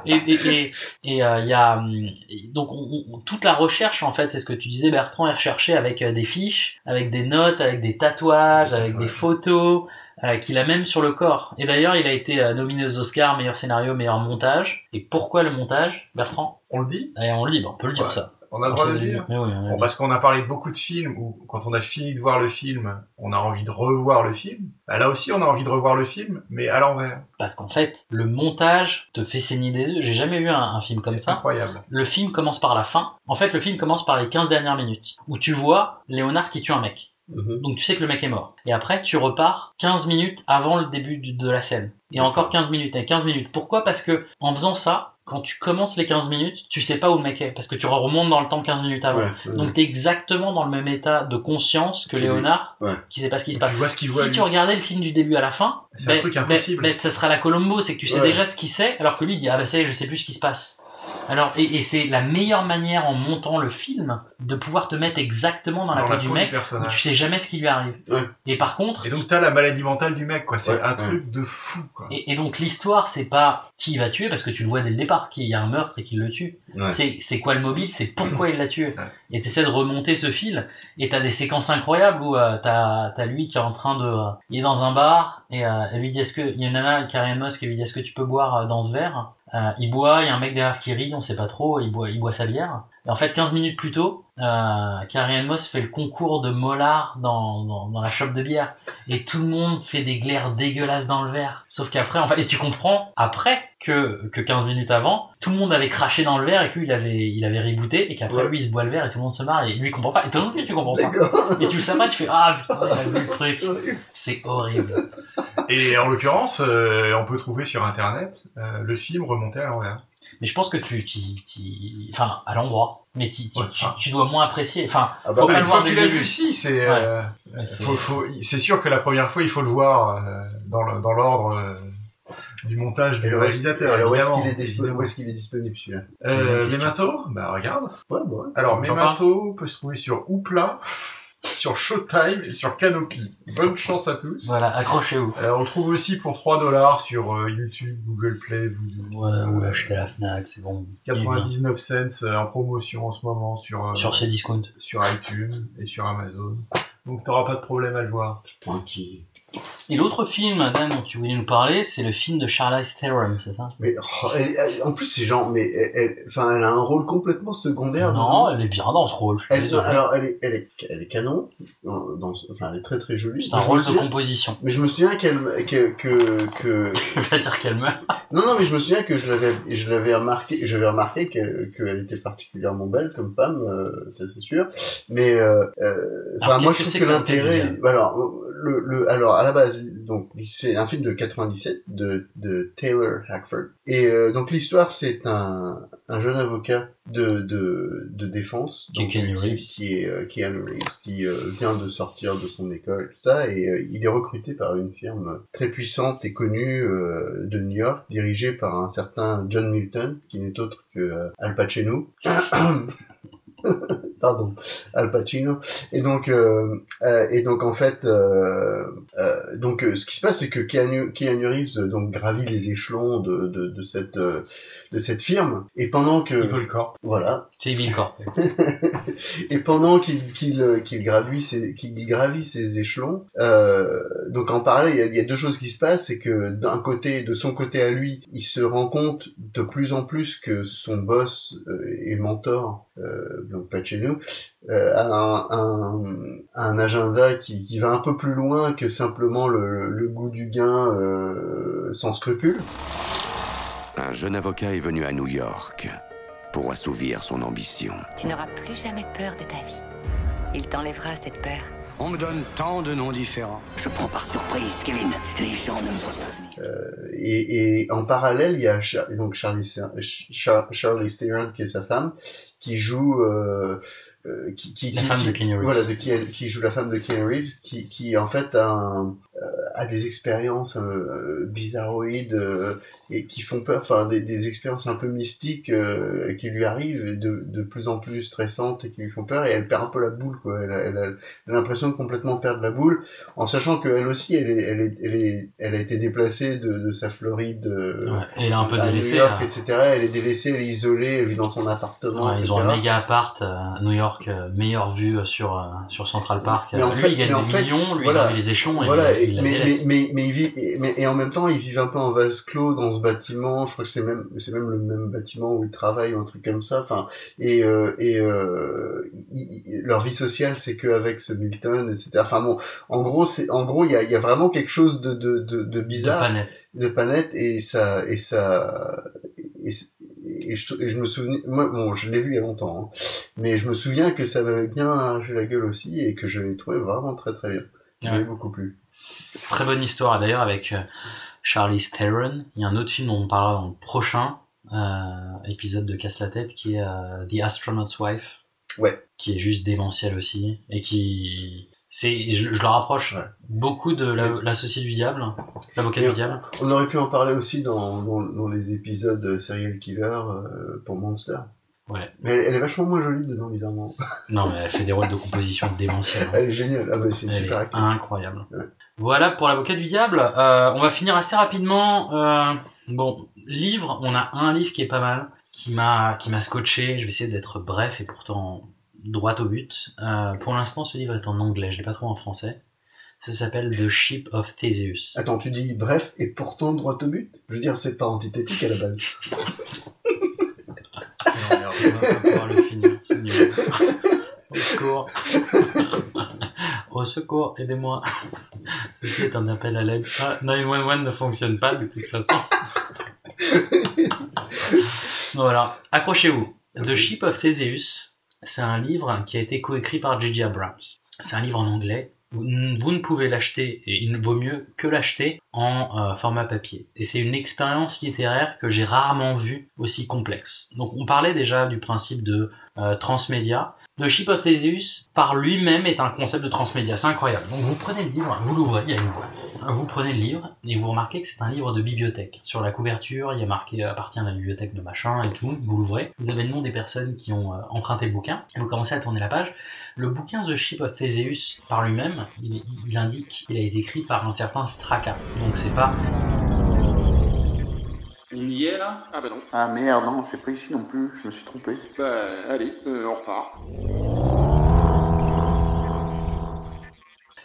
[SPEAKER 10] Et et et, euh, il y a hum, donc on- on- toute la recherche en fait, c'est ce que tu disais Bertrand, est recherchée avec euh, des fiches, avec des notes, avec des tatouages, avec des photos. euh, qu'il a même sur le corps. Et d'ailleurs, il a été euh, nominé aux Oscars, meilleur scénario, meilleur montage. Et pourquoi le montage, Bertrand?
[SPEAKER 11] On le dit?
[SPEAKER 10] Et on le dit, bah, on peut le dire
[SPEAKER 11] Ouais.
[SPEAKER 10] ça.
[SPEAKER 11] On a le droit de le dire
[SPEAKER 10] oui, on
[SPEAKER 11] parce qu'on a parlé de beaucoup de films où, quand on a fini de voir le film, on a envie de revoir le film. Bah, là aussi, on a envie de revoir le film, mais à l'envers.
[SPEAKER 10] Parce qu'en fait, le montage te fait saigner des yeux. J'ai jamais vu un, un film comme
[SPEAKER 11] C'est
[SPEAKER 10] ça.
[SPEAKER 11] incroyable.
[SPEAKER 10] Le film commence par la fin. En fait, le film commence par les 15 dernières minutes. Où tu vois Léonard qui tue un mec.
[SPEAKER 12] Mhm.
[SPEAKER 10] Donc tu sais que le mec est mort. Et après, tu repars 15 minutes avant le début de la scène. Et encore 15 minutes. Et 15 minutes. Pourquoi? Parce que en faisant ça, quand tu commences les 15 minutes, tu sais pas où le mec est. Parce que tu remontes dans le temps 15 minutes avant.
[SPEAKER 12] Ouais, ouais.
[SPEAKER 10] Donc t'es exactement dans le même état de conscience que. Léonard,
[SPEAKER 12] Ouais.
[SPEAKER 10] qui sait pas ce qui se passe.
[SPEAKER 11] tu vois ce qu'il voit,
[SPEAKER 10] si
[SPEAKER 11] lui.
[SPEAKER 10] tu regardais le film du début à la fin,
[SPEAKER 11] C'est un truc impossible.
[SPEAKER 10] ben, ça sera la Colombo, c'est que tu sais
[SPEAKER 12] Ouais.
[SPEAKER 10] déjà ce qu'il sait, alors que lui il dit ah bah ça y est, je sais plus ce qui se passe. Alors et, et c'est la meilleure manière en montant le film de pouvoir te mettre exactement dans la
[SPEAKER 11] Dans
[SPEAKER 10] peau
[SPEAKER 11] la
[SPEAKER 10] du
[SPEAKER 11] peau
[SPEAKER 10] mec,
[SPEAKER 11] personnage.
[SPEAKER 10] où tu sais jamais ce qui lui arrive.
[SPEAKER 12] Ouais.
[SPEAKER 10] Et par contre,
[SPEAKER 11] Et donc, t'as la maladie mentale du mec, quoi. C'est
[SPEAKER 12] Ouais,
[SPEAKER 11] un
[SPEAKER 12] ouais.
[SPEAKER 11] truc de fou, quoi.
[SPEAKER 10] et, et donc l'histoire c'est pas qui va tuer parce que tu le vois dès le départ qu'il y a un meurtre et qu'il le tue.
[SPEAKER 12] Ouais.
[SPEAKER 10] C'est c'est quoi le mobile, c'est pourquoi il l'a tué.
[SPEAKER 11] Ouais.
[SPEAKER 10] Et t'essaies de remonter ce fil et t'as des séquences incroyables où euh, t'as t'as lui qui est en train de euh, il est dans un bar et euh, elle lui dit est-ce que il y a une nana Karen Moss qui lui dit est-ce que tu peux boire euh, dans ce verre? Euh, il boit il y a un mec derrière qui rit on sait pas trop il boit il boit sa bière. Et en fait 15 minutes plus tôt euh, Carrie Moss fait le concours de molar dans, dans, dans la shop de bière. Et tout le monde fait des glaires dégueulasses dans le verre. Sauf qu'après en fait et tu comprends après que, que 15 minutes avant tout le monde avait craché dans le verre et lui il avait il avait rebooté et qu'après
[SPEAKER 12] Ouais.
[SPEAKER 10] lui il se boit le verre et tout le monde se marre. Et lui il comprend pas. Et toi non plus tu comprends pas. Et tu le sais pas tu fais ah putain il a vu le truc. C'est horrible
[SPEAKER 11] Et en l'occurrence, euh, on peut trouver sur internet euh, le film remonté à l'envers.
[SPEAKER 10] mais je pense que tu t'y- enfin à l'endroit mais
[SPEAKER 11] Ouais.
[SPEAKER 10] tu, tu dois moins apprécier enfin
[SPEAKER 12] Ah bah
[SPEAKER 10] faut
[SPEAKER 12] oui,
[SPEAKER 10] pas le voir dès le
[SPEAKER 11] tu l'as
[SPEAKER 10] début
[SPEAKER 11] vu, si, c'est.
[SPEAKER 10] Ouais.
[SPEAKER 11] euh,
[SPEAKER 10] Ouais, c'est-
[SPEAKER 11] faut, faut, c'est sûr que la première fois, il faut le voir euh, dans le- dans l'ordre du montage
[SPEAKER 12] Et
[SPEAKER 11] du réalisateur.
[SPEAKER 12] alors, où est-ce qu'il est, disponible est-ce qu'il est disponible celui-là
[SPEAKER 11] Euh. Memento, bah regarde.
[SPEAKER 12] Ouais, bah ouais.
[SPEAKER 11] Alors, Memento peut se trouver sur Oupla, sur Showtime et sur Canopy. Bonne chance à tous.
[SPEAKER 10] voilà accrochez-vous
[SPEAKER 11] Euh, on le trouve aussi pour 3 dollars sur euh, YouTube, Google Play, Voodoo.
[SPEAKER 10] ouais ou l'acheter à la Fnac c'est bon Il est bien.
[SPEAKER 11] 99 cents euh, en promotion en ce moment sur, euh,
[SPEAKER 10] sur ces discounts
[SPEAKER 11] sur iTunes et sur Amazon. Donc t'auras pas de problème à le voir.
[SPEAKER 12] Tranquille.
[SPEAKER 10] Et l'autre film, Dan, dont tu voulais nous parler, c'est le film de Charlize Theron, c'est ça?
[SPEAKER 12] Mais oh, elle- elle- en plus, c'est genre, mais elle, enfin, elle a un rôle complètement secondaire.
[SPEAKER 10] Non, elle est bien dans ce rôle, je suis
[SPEAKER 12] alors, elle est, elle est, elle est canon. Dans, dans- enfin, elle est très très jolie.
[SPEAKER 10] C'est un rôle de composition.
[SPEAKER 12] Mais je me souviens qu'elle, que, que, que.
[SPEAKER 10] Je vais dire qu'elle meurt.
[SPEAKER 12] Non, non, mais je me souviens que je l'avais, je l'avais remarqué, j'avais remarqué qu'elle, était particulièrement belle comme femme, euh, ça c'est sûr. Mais, euh, euh, enfin, moi je trouve que
[SPEAKER 10] que
[SPEAKER 12] l'intérêt, alors, le, le, alors à la base, donc c'est un film de 97 de, de Taylor Hackford. Et euh, donc l'histoire, c'est un, un jeune avocat de, de, de défense, donc, qui, est euh, Keanu Reeves, qui euh, vient de sortir de son école, tout ça, et il est recruté par une firme très puissante et connue de New York, dirigée par un certain John Milton, qui n'est autre que Al Pacino. Pardon, Al Pacino. Et donc, euh, euh, et donc en fait, euh, euh, donc euh, ce qui se passe, c'est que Keanu, Keanu Reeves euh, donc gravit les échelons de, de, de cette de cette firme. Et pendant que
[SPEAKER 11] Il veut le corps.
[SPEAKER 12] voilà,
[SPEAKER 10] C'est Evil Corp.
[SPEAKER 12] et pendant qu'il qu'il euh, qu'il gravit ses qu'il gravit ses échelons, euh, donc en parallèle, il y, a, il y a deux choses qui se passent, c'est que d'un côté, de son côté à lui, il se rend compte de plus en plus que son boss euh, et mentor, euh, donc Pacino, euh, a un, un, un agenda qui, qui va un peu plus loin que simplement le, le goût du gain euh, sans scrupule.
[SPEAKER 18] Un jeune avocat est venu à New York pour assouvir son ambition.
[SPEAKER 14] Tu n'auras plus jamais peur de ta vie. Il t'enlèvera cette peur.
[SPEAKER 15] On me donne tant de noms différents.
[SPEAKER 18] Je prends par surprise, Kevin. Les gens ne me voient pas venir.
[SPEAKER 12] Euh, et, et en parallèle, il y a Char- donc Charlie Char Charlie Theron qui est sa femme, qui joue euh, euh, qui, qui,
[SPEAKER 10] La
[SPEAKER 12] qui-
[SPEAKER 10] femme
[SPEAKER 12] qui-
[SPEAKER 10] de Keanu Reeves.
[SPEAKER 12] Voilà, de qui, qui joue la femme de Keanu Reeves, qui, qui en fait a, un- euh, a des expériences euh, bizarroïdes euh, et qui font peur, enfin des, des expériences un peu mystiques euh, qui lui arrivent de, de plus en plus stressantes et qui lui font peur et elle perd un peu la boule quoi. Elle a, elle elle a l'impression de complètement perdre la boule, en sachant qu'elle aussi elle est, elle est, elle est, elle a été déplacée de, de sa Floride. euh,
[SPEAKER 10] Ouais, elle est un peu
[SPEAKER 12] à New
[SPEAKER 10] délaissée,
[SPEAKER 12] York,
[SPEAKER 10] hein.
[SPEAKER 12] etc. Elle est délaissée, elle est isolée, elle vit dans son appartement.
[SPEAKER 10] Ouais, ils ont un méga appart euh, à New York, euh, meilleure vue euh, sur, euh, sur Central Park.
[SPEAKER 12] Mais
[SPEAKER 10] Euh,
[SPEAKER 12] en
[SPEAKER 10] lui,
[SPEAKER 12] fait-
[SPEAKER 10] il gagne des
[SPEAKER 12] fait,
[SPEAKER 10] millions, lui,
[SPEAKER 12] voilà.
[SPEAKER 10] il les échelons
[SPEAKER 12] Voilà, et-
[SPEAKER 10] la
[SPEAKER 12] mais, mais, mais, mais, ils vivent, et, mais- et en même temps, ils vivent un peu en vase clos dans ce bâtiment. Je crois que c'est même, c'est même le même bâtiment où ils travaillent ou un truc comme ça. Enfin, et, euh, et euh, ils- leur vie sociale, c'est qu'avec ce Milton, etc. Enfin bon, en gros, c'est, en gros, il y a, il y a vraiment quelque chose de, de, de, de bizarre,
[SPEAKER 10] pas net.
[SPEAKER 12] de pas net, et ça, et ça, et, et je, et je me souviens, moi, bon, je l'ai vu il y a longtemps, hein, mais je me souviens que ça m'avait bien arraché la gueule aussi et que je l'ai trouvé vraiment très très bien. Ça
[SPEAKER 10] Ouais.
[SPEAKER 12] m'avait beaucoup plu.
[SPEAKER 10] Très bonne histoire d'ailleurs avec euh, Charlie Theron. Il y a un autre film dont on parlera dans le prochain euh, épisode de Casse la tête qui est euh, The Astronaut's Wife.
[SPEAKER 12] Ouais.
[SPEAKER 10] Qui est juste démentiel aussi et qui c'est je, je le rapproche beaucoup de la- l'associé du diable, l'avocat du diable.
[SPEAKER 12] On aurait pu en parler aussi dans, dans, dans les épisodes Serial Killer euh, pour Monster.
[SPEAKER 10] Ouais.
[SPEAKER 12] Mais elle, elle est vachement moins jolie dedans, bizarrement.
[SPEAKER 10] Non mais elle fait des rôles de composition démentiels. hein.
[SPEAKER 12] Elle est géniale. Ah bah c'est super actrice.
[SPEAKER 10] incroyable. Voilà pour l'avocat du diable. Euh, on va finir assez rapidement. Euh, bon, livre, on a un livre qui est pas mal, qui m'a qui m'a scotché. Je vais essayer d'être bref et pourtant droit au but. Euh, pour l'instant, ce livre est en anglais. Je l'ai pas trouvé en français. Ça s'appelle The Ship of Theseus.
[SPEAKER 12] Attends, tu dis bref et pourtant droit au but? Je veux dire, c'est pas antithétique à la base.
[SPEAKER 10] Non, merde, on va pas pouvoir le finir. Au secours. Au secours, aidez-moi. Ceci est un appel à l'aide. Ah, 911 ne fonctionne pas de toute façon. voilà, accrochez-vous. The Ship of Theseus, c'est un livre qui a été coécrit par J.J. Abrams. C'est un livre en anglais. Vous, ne pouvez l'acheter, et il vaut mieux que l'acheter en euh, format papier. Et c'est une expérience littéraire que j'ai rarement vue aussi complexe. Donc on parlait déjà du principe de euh, transmédia. Of Theseus, par lui-même, est un concept de transmédia. C'est incroyable. Donc vous prenez le livre, vous l'ouvrez, il y a une voix. Vous prenez le livre, et vous remarquez que c'est un livre de bibliothèque. Sur la couverture, il y a marqué euh, appartient à la bibliothèque de machin et tout. Vous l'ouvrez, vous avez le nom des personnes qui ont euh, emprunté le bouquin, vous commencez à tourner la page. Le bouquin The Ship of Theseus, par lui-même, il, il indique qu'il a été écrit par un certain Straka. Donc c'est pas
[SPEAKER 5] On y est là? Ah bah non.
[SPEAKER 12] Ah merde, non, c'est pas ici non plus, je me suis trompé.
[SPEAKER 5] Bah allez, euh, on repart.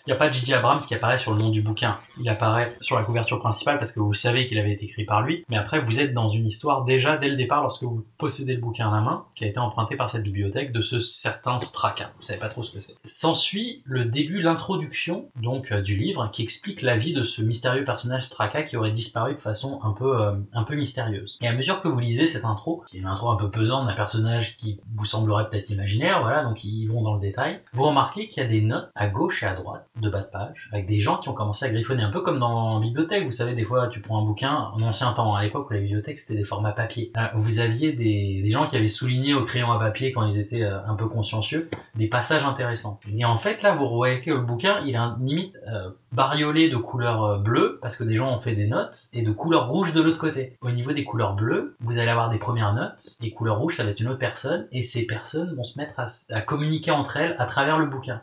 [SPEAKER 10] Il n'y a pas J.J. Abrams qui apparaît sur le nom du bouquin. Il apparaît sur la couverture principale parce que vous savez qu'il avait été écrit par lui. Mais après, vous êtes dans une histoire déjà dès le départ lorsque vous possédez le bouquin à la main, qui a été emprunté par cette bibliothèque de ce certain Straka. Vous savez pas trop ce que c'est. S'ensuit le début, l'introduction donc euh, du livre qui explique la vie de ce mystérieux personnage Straka qui aurait disparu de façon un peu euh, un peu mystérieuse. Et à mesure que vous lisez cette intro, qui est une intro un peu pesante d'un personnage qui vous semblerait peut-être imaginaire, voilà, donc ils vont dans le détail, vous remarquez qu'il y a des notes à gauche et à droite de bas de page avec des gens qui ont commencé à griffonner un peu comme dans la bibliothèque. Vous savez, des fois, tu prends un bouquin en ancien temps, à l'époque où la bibliothèque c'était des formats papier. Euh, vous aviez des, gens qui avaient souligné au crayon à papier quand ils étaient euh, un peu consciencieux des passages intéressants. Et en fait, là, vous voyez que le bouquin, il est limite euh, bariolé de couleur bleue parce que des gens ont fait des notes et de couleur rouge de l'autre côté. Au niveau des couleurs bleues, vous allez avoir des premières notes. Les couleurs rouges, ça va être une autre personne et ces personnes vont se mettre à communiquer entre elles à travers le bouquin.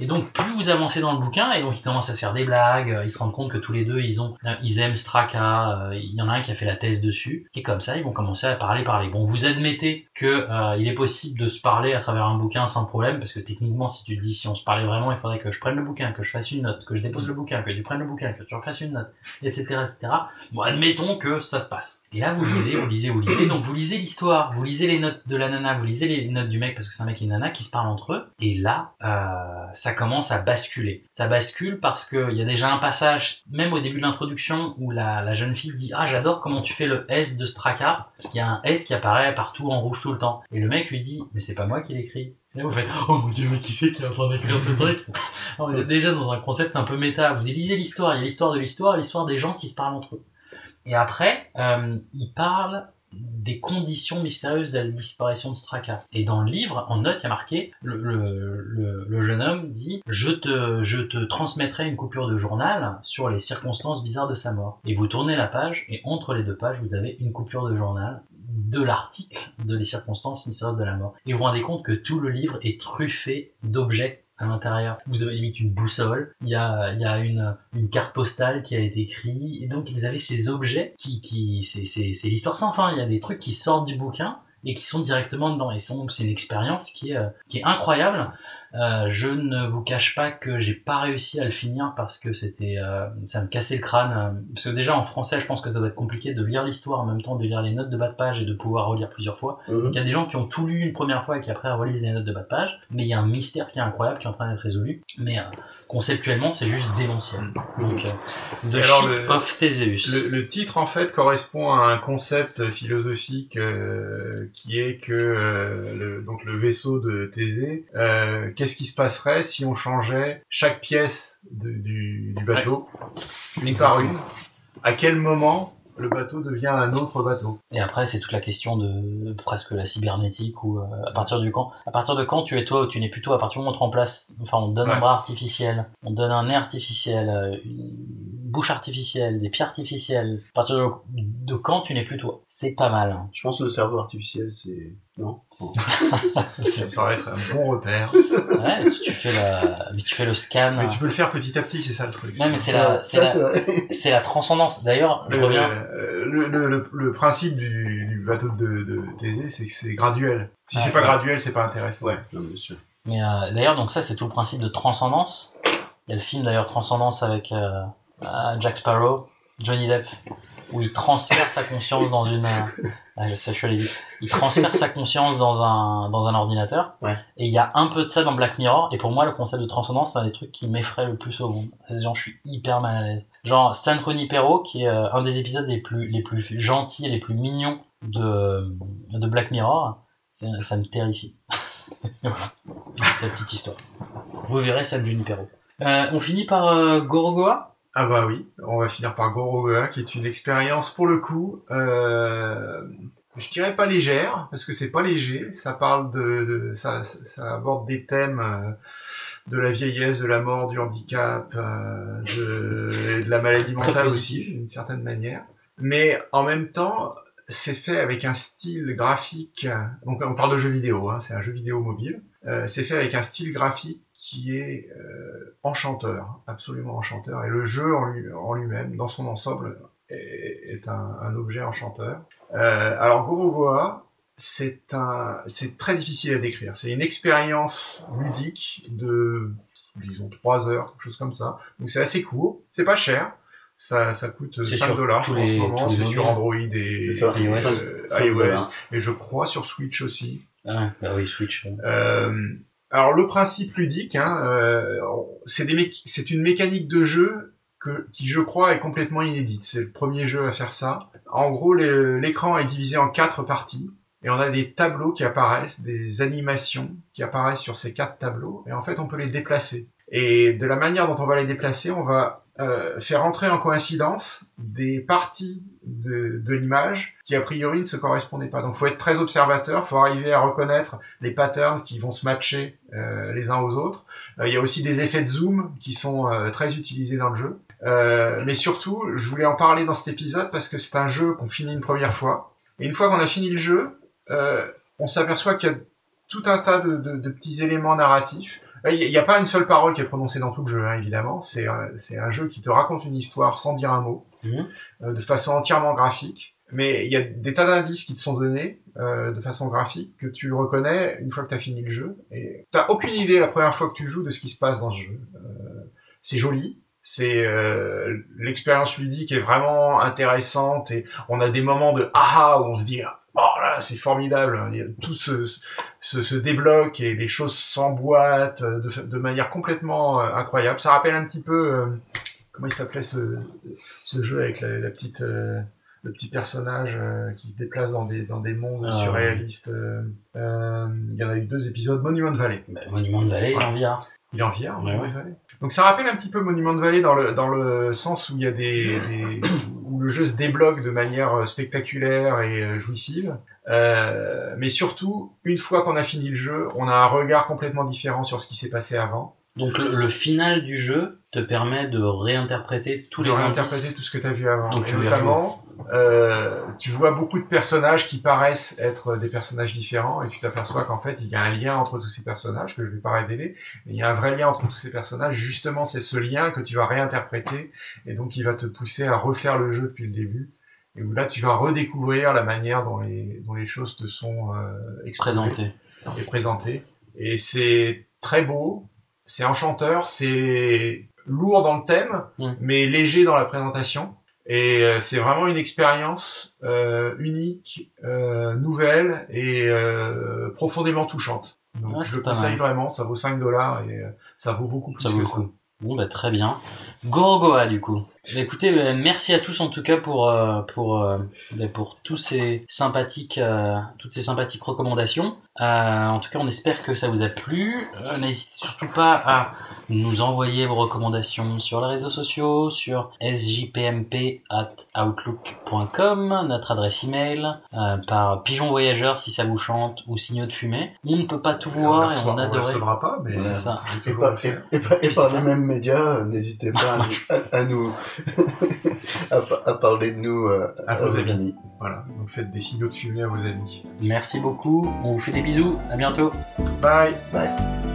[SPEAKER 10] Et donc plus vous avancez dans le bouquin, et donc ils commencent à se faire des blagues, euh, ils se rendent compte que tous les deux ils ont, euh, ils aiment Straka, euh, il y en a un qui a fait la thèse dessus, et comme ça ils vont commencer à parler, parler. Bon, vous admettez que il est possible de se parler à travers un bouquin sans problème, parce que techniquement si tu te dis si on se parlait vraiment, il faudrait que je prenne le bouquin, que je fasse une note, que je dépose le bouquin, que tu prennes le bouquin, que tu refasses une note, etc., etc. Bon, admettons que ça se passe. Et là vous lisez, vous lisez, vous lisez, donc vous lisez l'histoire, vous lisez les notes de la nana, vous lisez les notes du mec parce que c'est un mec et une nana qui se parlent entre eux, et là euh, ça commence à basculer. Ça bascule parce que il y a déjà un passage, même au début de l'introduction, où la, la jeune fille dit ah j'adore comment tu fais le S de Straka, parce qu'il y a un S qui apparaît partout en rouge tout le temps. Et le mec lui dit mais c'est pas moi qui l'écris. Et là vous faites oh mon dieu mais qui c'est qui est en train d'écrire ce truc? On est déjà dans un concept un peu méta. Vous lisez l'histoire, il y a l'histoire de l'histoire, l'histoire des gens qui se parlent entre eux. Et après, euh, il parle des conditions mystérieuses de la disparition de Straka. Et dans le livre, en note, il y a marqué, le, le, le, le jeune homme dit, je te, je te transmettrai une coupure de journal sur les circonstances bizarres de sa mort. Et vous tournez la page, et entre les deux pages, vous avez une coupure de journal de l'article de les circonstances mystérieuses de la mort. Et vous vous rendez compte que tout le livre est truffé d'objets à l'intérieur. Vous avez limite une boussole, il y a, il y a une, une carte postale qui a été écrite, et donc vous avez ces objets qui, qui c'est, l'histoire sans fin. Il y a des trucs qui sortent du bouquin et qui sont directement dedans. Et c'est une expérience qui est, euh, qui est incroyable. Euh, je ne vous cache pas que j'ai pas réussi à le finir parce que c'était, euh, ça me cassait le crâne. euh, Parce que déjà en français, je pense que ça doit être compliqué de lire l'histoire en même temps de lire les notes de bas de page et de pouvoir relire plusieurs fois.
[SPEAKER 12] Mhm.
[SPEAKER 10] Donc il y a des gens qui ont tout lu une première fois et qui après relisent les notes de bas de page, mais il y a un mystère qui est incroyable qui est en train d'être résolu. Mais euh, conceptuellement, c'est juste démentiel. Donc, euh, The
[SPEAKER 11] Et alors, le-
[SPEAKER 10] of Theseus.
[SPEAKER 11] Le, le titre en fait correspond à un concept philosophique euh, qui est que euh, le, donc le vaisseau de Thésée, euh, qu'est-ce qui se passerait si on changeait chaque pièce de- du, du bateau une par une? À quel moment le bateau devient un autre bateau?
[SPEAKER 10] Et après, c'est toute la question de presque la cybernétique ou euh, à partir du quand, à partir de quand tu es toi ou tu n'es plus toi, à partir du moment où on te remplace, enfin on te donne un bras artificiel, on te donne un nez artificiel, euh, une bouche artificielle, des pieds artificiels, à partir de, de quand tu n'es plus toi? C'est pas mal. hein.
[SPEAKER 12] Je pense que le cerveau artificiel, c'est... Non?
[SPEAKER 11] Ça paraît être un bon repère.
[SPEAKER 10] Ouais, tu, tu fais la, mais tu fais le scan.
[SPEAKER 11] Mais tu peux le faire petit à petit, c'est ça le truc.
[SPEAKER 10] Non mais c'est la, c'est la, la transcendance. D'ailleurs, je
[SPEAKER 11] Le-
[SPEAKER 10] reviens.
[SPEAKER 11] euh, Le, le, le, le principe du, du bateau de, de Thésée, c'est que c'est graduel. Si
[SPEAKER 10] Ouais,
[SPEAKER 11] c'est pas
[SPEAKER 10] ouais.
[SPEAKER 11] graduel, c'est pas intéressant.
[SPEAKER 12] Ouais, non, bien sûr.
[SPEAKER 10] Mais euh, d'ailleurs, donc ça, c'est tout le principe de transcendance. Il y a le film d'ailleurs Transcendance avec euh, euh, Jack Sparrow, Johnny Depp, où il transfère sa conscience dans une. euh, ah, je sais, je suis allé vite. Il transfère sa conscience dans un dans un ordinateur.
[SPEAKER 12] Ouais.
[SPEAKER 10] Et il y a un peu de ça dans Black Mirror. Et pour moi, le concept de transcendance, c'est un des trucs qui m'effraie le plus au monde. Genre, je suis hyper mal à l'aise. Genre, San Junipero, qui est euh, un des épisodes les plus les plus gentils et les plus mignons de de Black Mirror, ça me terrifie. voilà. C'est la petite histoire. Vous verrez San Junipero. Euh, on finit par euh, Gorogoa
[SPEAKER 11] Ah bah oui, on va finir par Gorogoa, qui est une expérience pour le coup, euh, je dirais pas légère, parce que c'est pas léger, ça parle de, de- ça, ça aborde des thèmes euh, de la vieillesse, de la mort, du handicap, euh, de, et de la maladie mentale aussi, d'une certaine manière. Mais en même temps, c'est fait avec un style graphique, donc on parle de jeu vidéo, hein, c'est un jeu vidéo mobile, euh, c'est fait avec un style graphique qui est euh, enchanteur, absolument enchanteur, et le jeu en lui- en lui-même, dans son ensemble, est, est un, un objet enchanteur. Euh, alors Gorogoa, c'est un, c'est très difficile à décrire. C'est une expérience ludique de disons 3 heures, quelque chose comme ça. Donc c'est assez court, c'est pas cher. Ça, ça coûte
[SPEAKER 10] C'est
[SPEAKER 11] 5
[SPEAKER 10] sur
[SPEAKER 11] dollars en ce moment, c'est sur. Android et
[SPEAKER 12] C'est ça,
[SPEAKER 11] et,
[SPEAKER 12] iOS.
[SPEAKER 11] euh, iOS, et je crois sur Switch aussi.
[SPEAKER 10] Ah, bah oui, Switch.
[SPEAKER 11] Euh, alors le principe ludique, hein, euh, c'est une mécanique de jeu que, qui je crois est complètement inédite. C'est le premier jeu à faire ça. En gros, l'écran est divisé en quatre parties. Et on a des tableaux qui apparaissent, des animations qui apparaissent sur ces quatre tableaux. Et en fait, on peut les déplacer. Et de la manière dont on va les déplacer, on va euh, faire entrer en coïncidence des parties de, de l'image qui a priori ne se correspondaient pas. Donc, faut être très observateur, faut arriver à reconnaître les patterns qui vont se matcher euh, les uns aux autres. Euh, Il y a aussi des effets de zoom qui sont euh, très utilisés dans le jeu. Euh, mais surtout, je voulais en parler dans cet épisode parce que c'est un jeu qu'on finit une première fois. Et une fois qu'on a fini le jeu, on s'aperçoit qu'il y a tout un tas de, de- de petits éléments narratifs. Euh, Il n'y a, pas une seule parole qui est prononcée dans tout le jeu, hein, évidemment. C'est un- c'est un jeu qui te raconte une histoire sans dire un mot, euh, de façon entièrement graphique. Mais il y a des tas d'indices qui te sont donnés euh, de façon graphique que tu reconnais une fois que tu as fini le jeu. Et t'as aucune idée la première fois que tu joues de ce qui se passe dans ce jeu. Euh, c'est joli, c'est euh, l'expérience ludique est vraiment intéressante et on a des moments de ah où on se dit oh là c'est formidable tout se, se, se débloque et les choses s'emboîtent euh, de, de manière complètement euh, incroyable ça rappelle un petit peu euh, comment il s'appelait ce, ce jeu avec la, la petite euh, le petit personnage euh, qui se déplace dans des dans des mondes
[SPEAKER 10] Ah,
[SPEAKER 11] surréalistes il y en a eu deux épisodes Monument Valley
[SPEAKER 10] Monument de Vallée, il est en VR.
[SPEAKER 11] il en
[SPEAKER 10] Ouais, ouais.
[SPEAKER 11] Valley. Donc ça rappelle un petit peu Monument de Valley dans le dans le sens où il y a des, le jeu se débloque de manière euh, spectaculaire et euh, jouissive. Euh, mais surtout, une fois qu'on a fini le jeu, on a un regard complètement différent sur ce qui s'est passé avant.
[SPEAKER 10] Donc le, le final du jeu te permet de réinterpréter tous
[SPEAKER 11] de
[SPEAKER 10] les
[SPEAKER 11] réinterpréter
[SPEAKER 10] indices.
[SPEAKER 11] tout ce que tu as vu avant.
[SPEAKER 10] Donc
[SPEAKER 11] Et notamment, euh, tu vois beaucoup de personnages qui paraissent être des personnages différents et tu t'aperçois qu'en fait il y a un lien entre tous ces personnages que je vais pas révéler, mais il y a un vrai lien entre tous ces personnages. Justement, c'est ce lien que tu vas réinterpréter et donc il va te pousser à refaire le jeu depuis le début. Et où là, tu vas redécouvrir la manière dont les, dont les choses te sont euh,
[SPEAKER 10] Présentées.
[SPEAKER 11] et présentées. Et c'est très beau, c'est enchanteur, c'est lourd dans le thème, mais léger dans la présentation. Et euh, c'est vraiment une expérience euh, unique, euh, nouvelle et euh, profondément touchante. Donc
[SPEAKER 10] Ouais,
[SPEAKER 11] je conseille
[SPEAKER 10] mal.
[SPEAKER 11] vraiment, ça vaut 5 dollars et euh, ça vaut beaucoup plus
[SPEAKER 10] Ça
[SPEAKER 11] que
[SPEAKER 10] vaut le
[SPEAKER 11] ça.
[SPEAKER 10] coup. Bon bah très bien. Gorgoa du coup. Bah, écoutez, euh, merci à tous en tout cas pour euh, pour euh, bah, pour tous ces sympathiques toutes ces sympathiques recommandations. En tout cas, on espère que ça vous a plu. N'hésitez surtout pas à nous envoyer vos recommandations sur les réseaux sociaux, sur sjpmp@outlook.com, notre adresse email, par pigeon voyageur si ça vous chante ou signaux de fumée. On ne peut pas tout
[SPEAKER 11] On
[SPEAKER 10] voir et on
[SPEAKER 11] on le
[SPEAKER 10] adorait.
[SPEAKER 11] recevra pas, mais
[SPEAKER 10] c'est ça.
[SPEAKER 11] on
[SPEAKER 12] Et par, et- et par- et les mêmes médias, n'hésitez pas à nous, à, à nous à, pa- à parler de nous euh,
[SPEAKER 11] à
[SPEAKER 12] à
[SPEAKER 11] vos
[SPEAKER 12] vos
[SPEAKER 11] amis.
[SPEAKER 12] amis.
[SPEAKER 11] Voilà, donc faites des signaux de fumée à vos amis.
[SPEAKER 10] Merci beaucoup. On vous fait des bisous. À bientôt.
[SPEAKER 11] Bye.
[SPEAKER 12] Bye.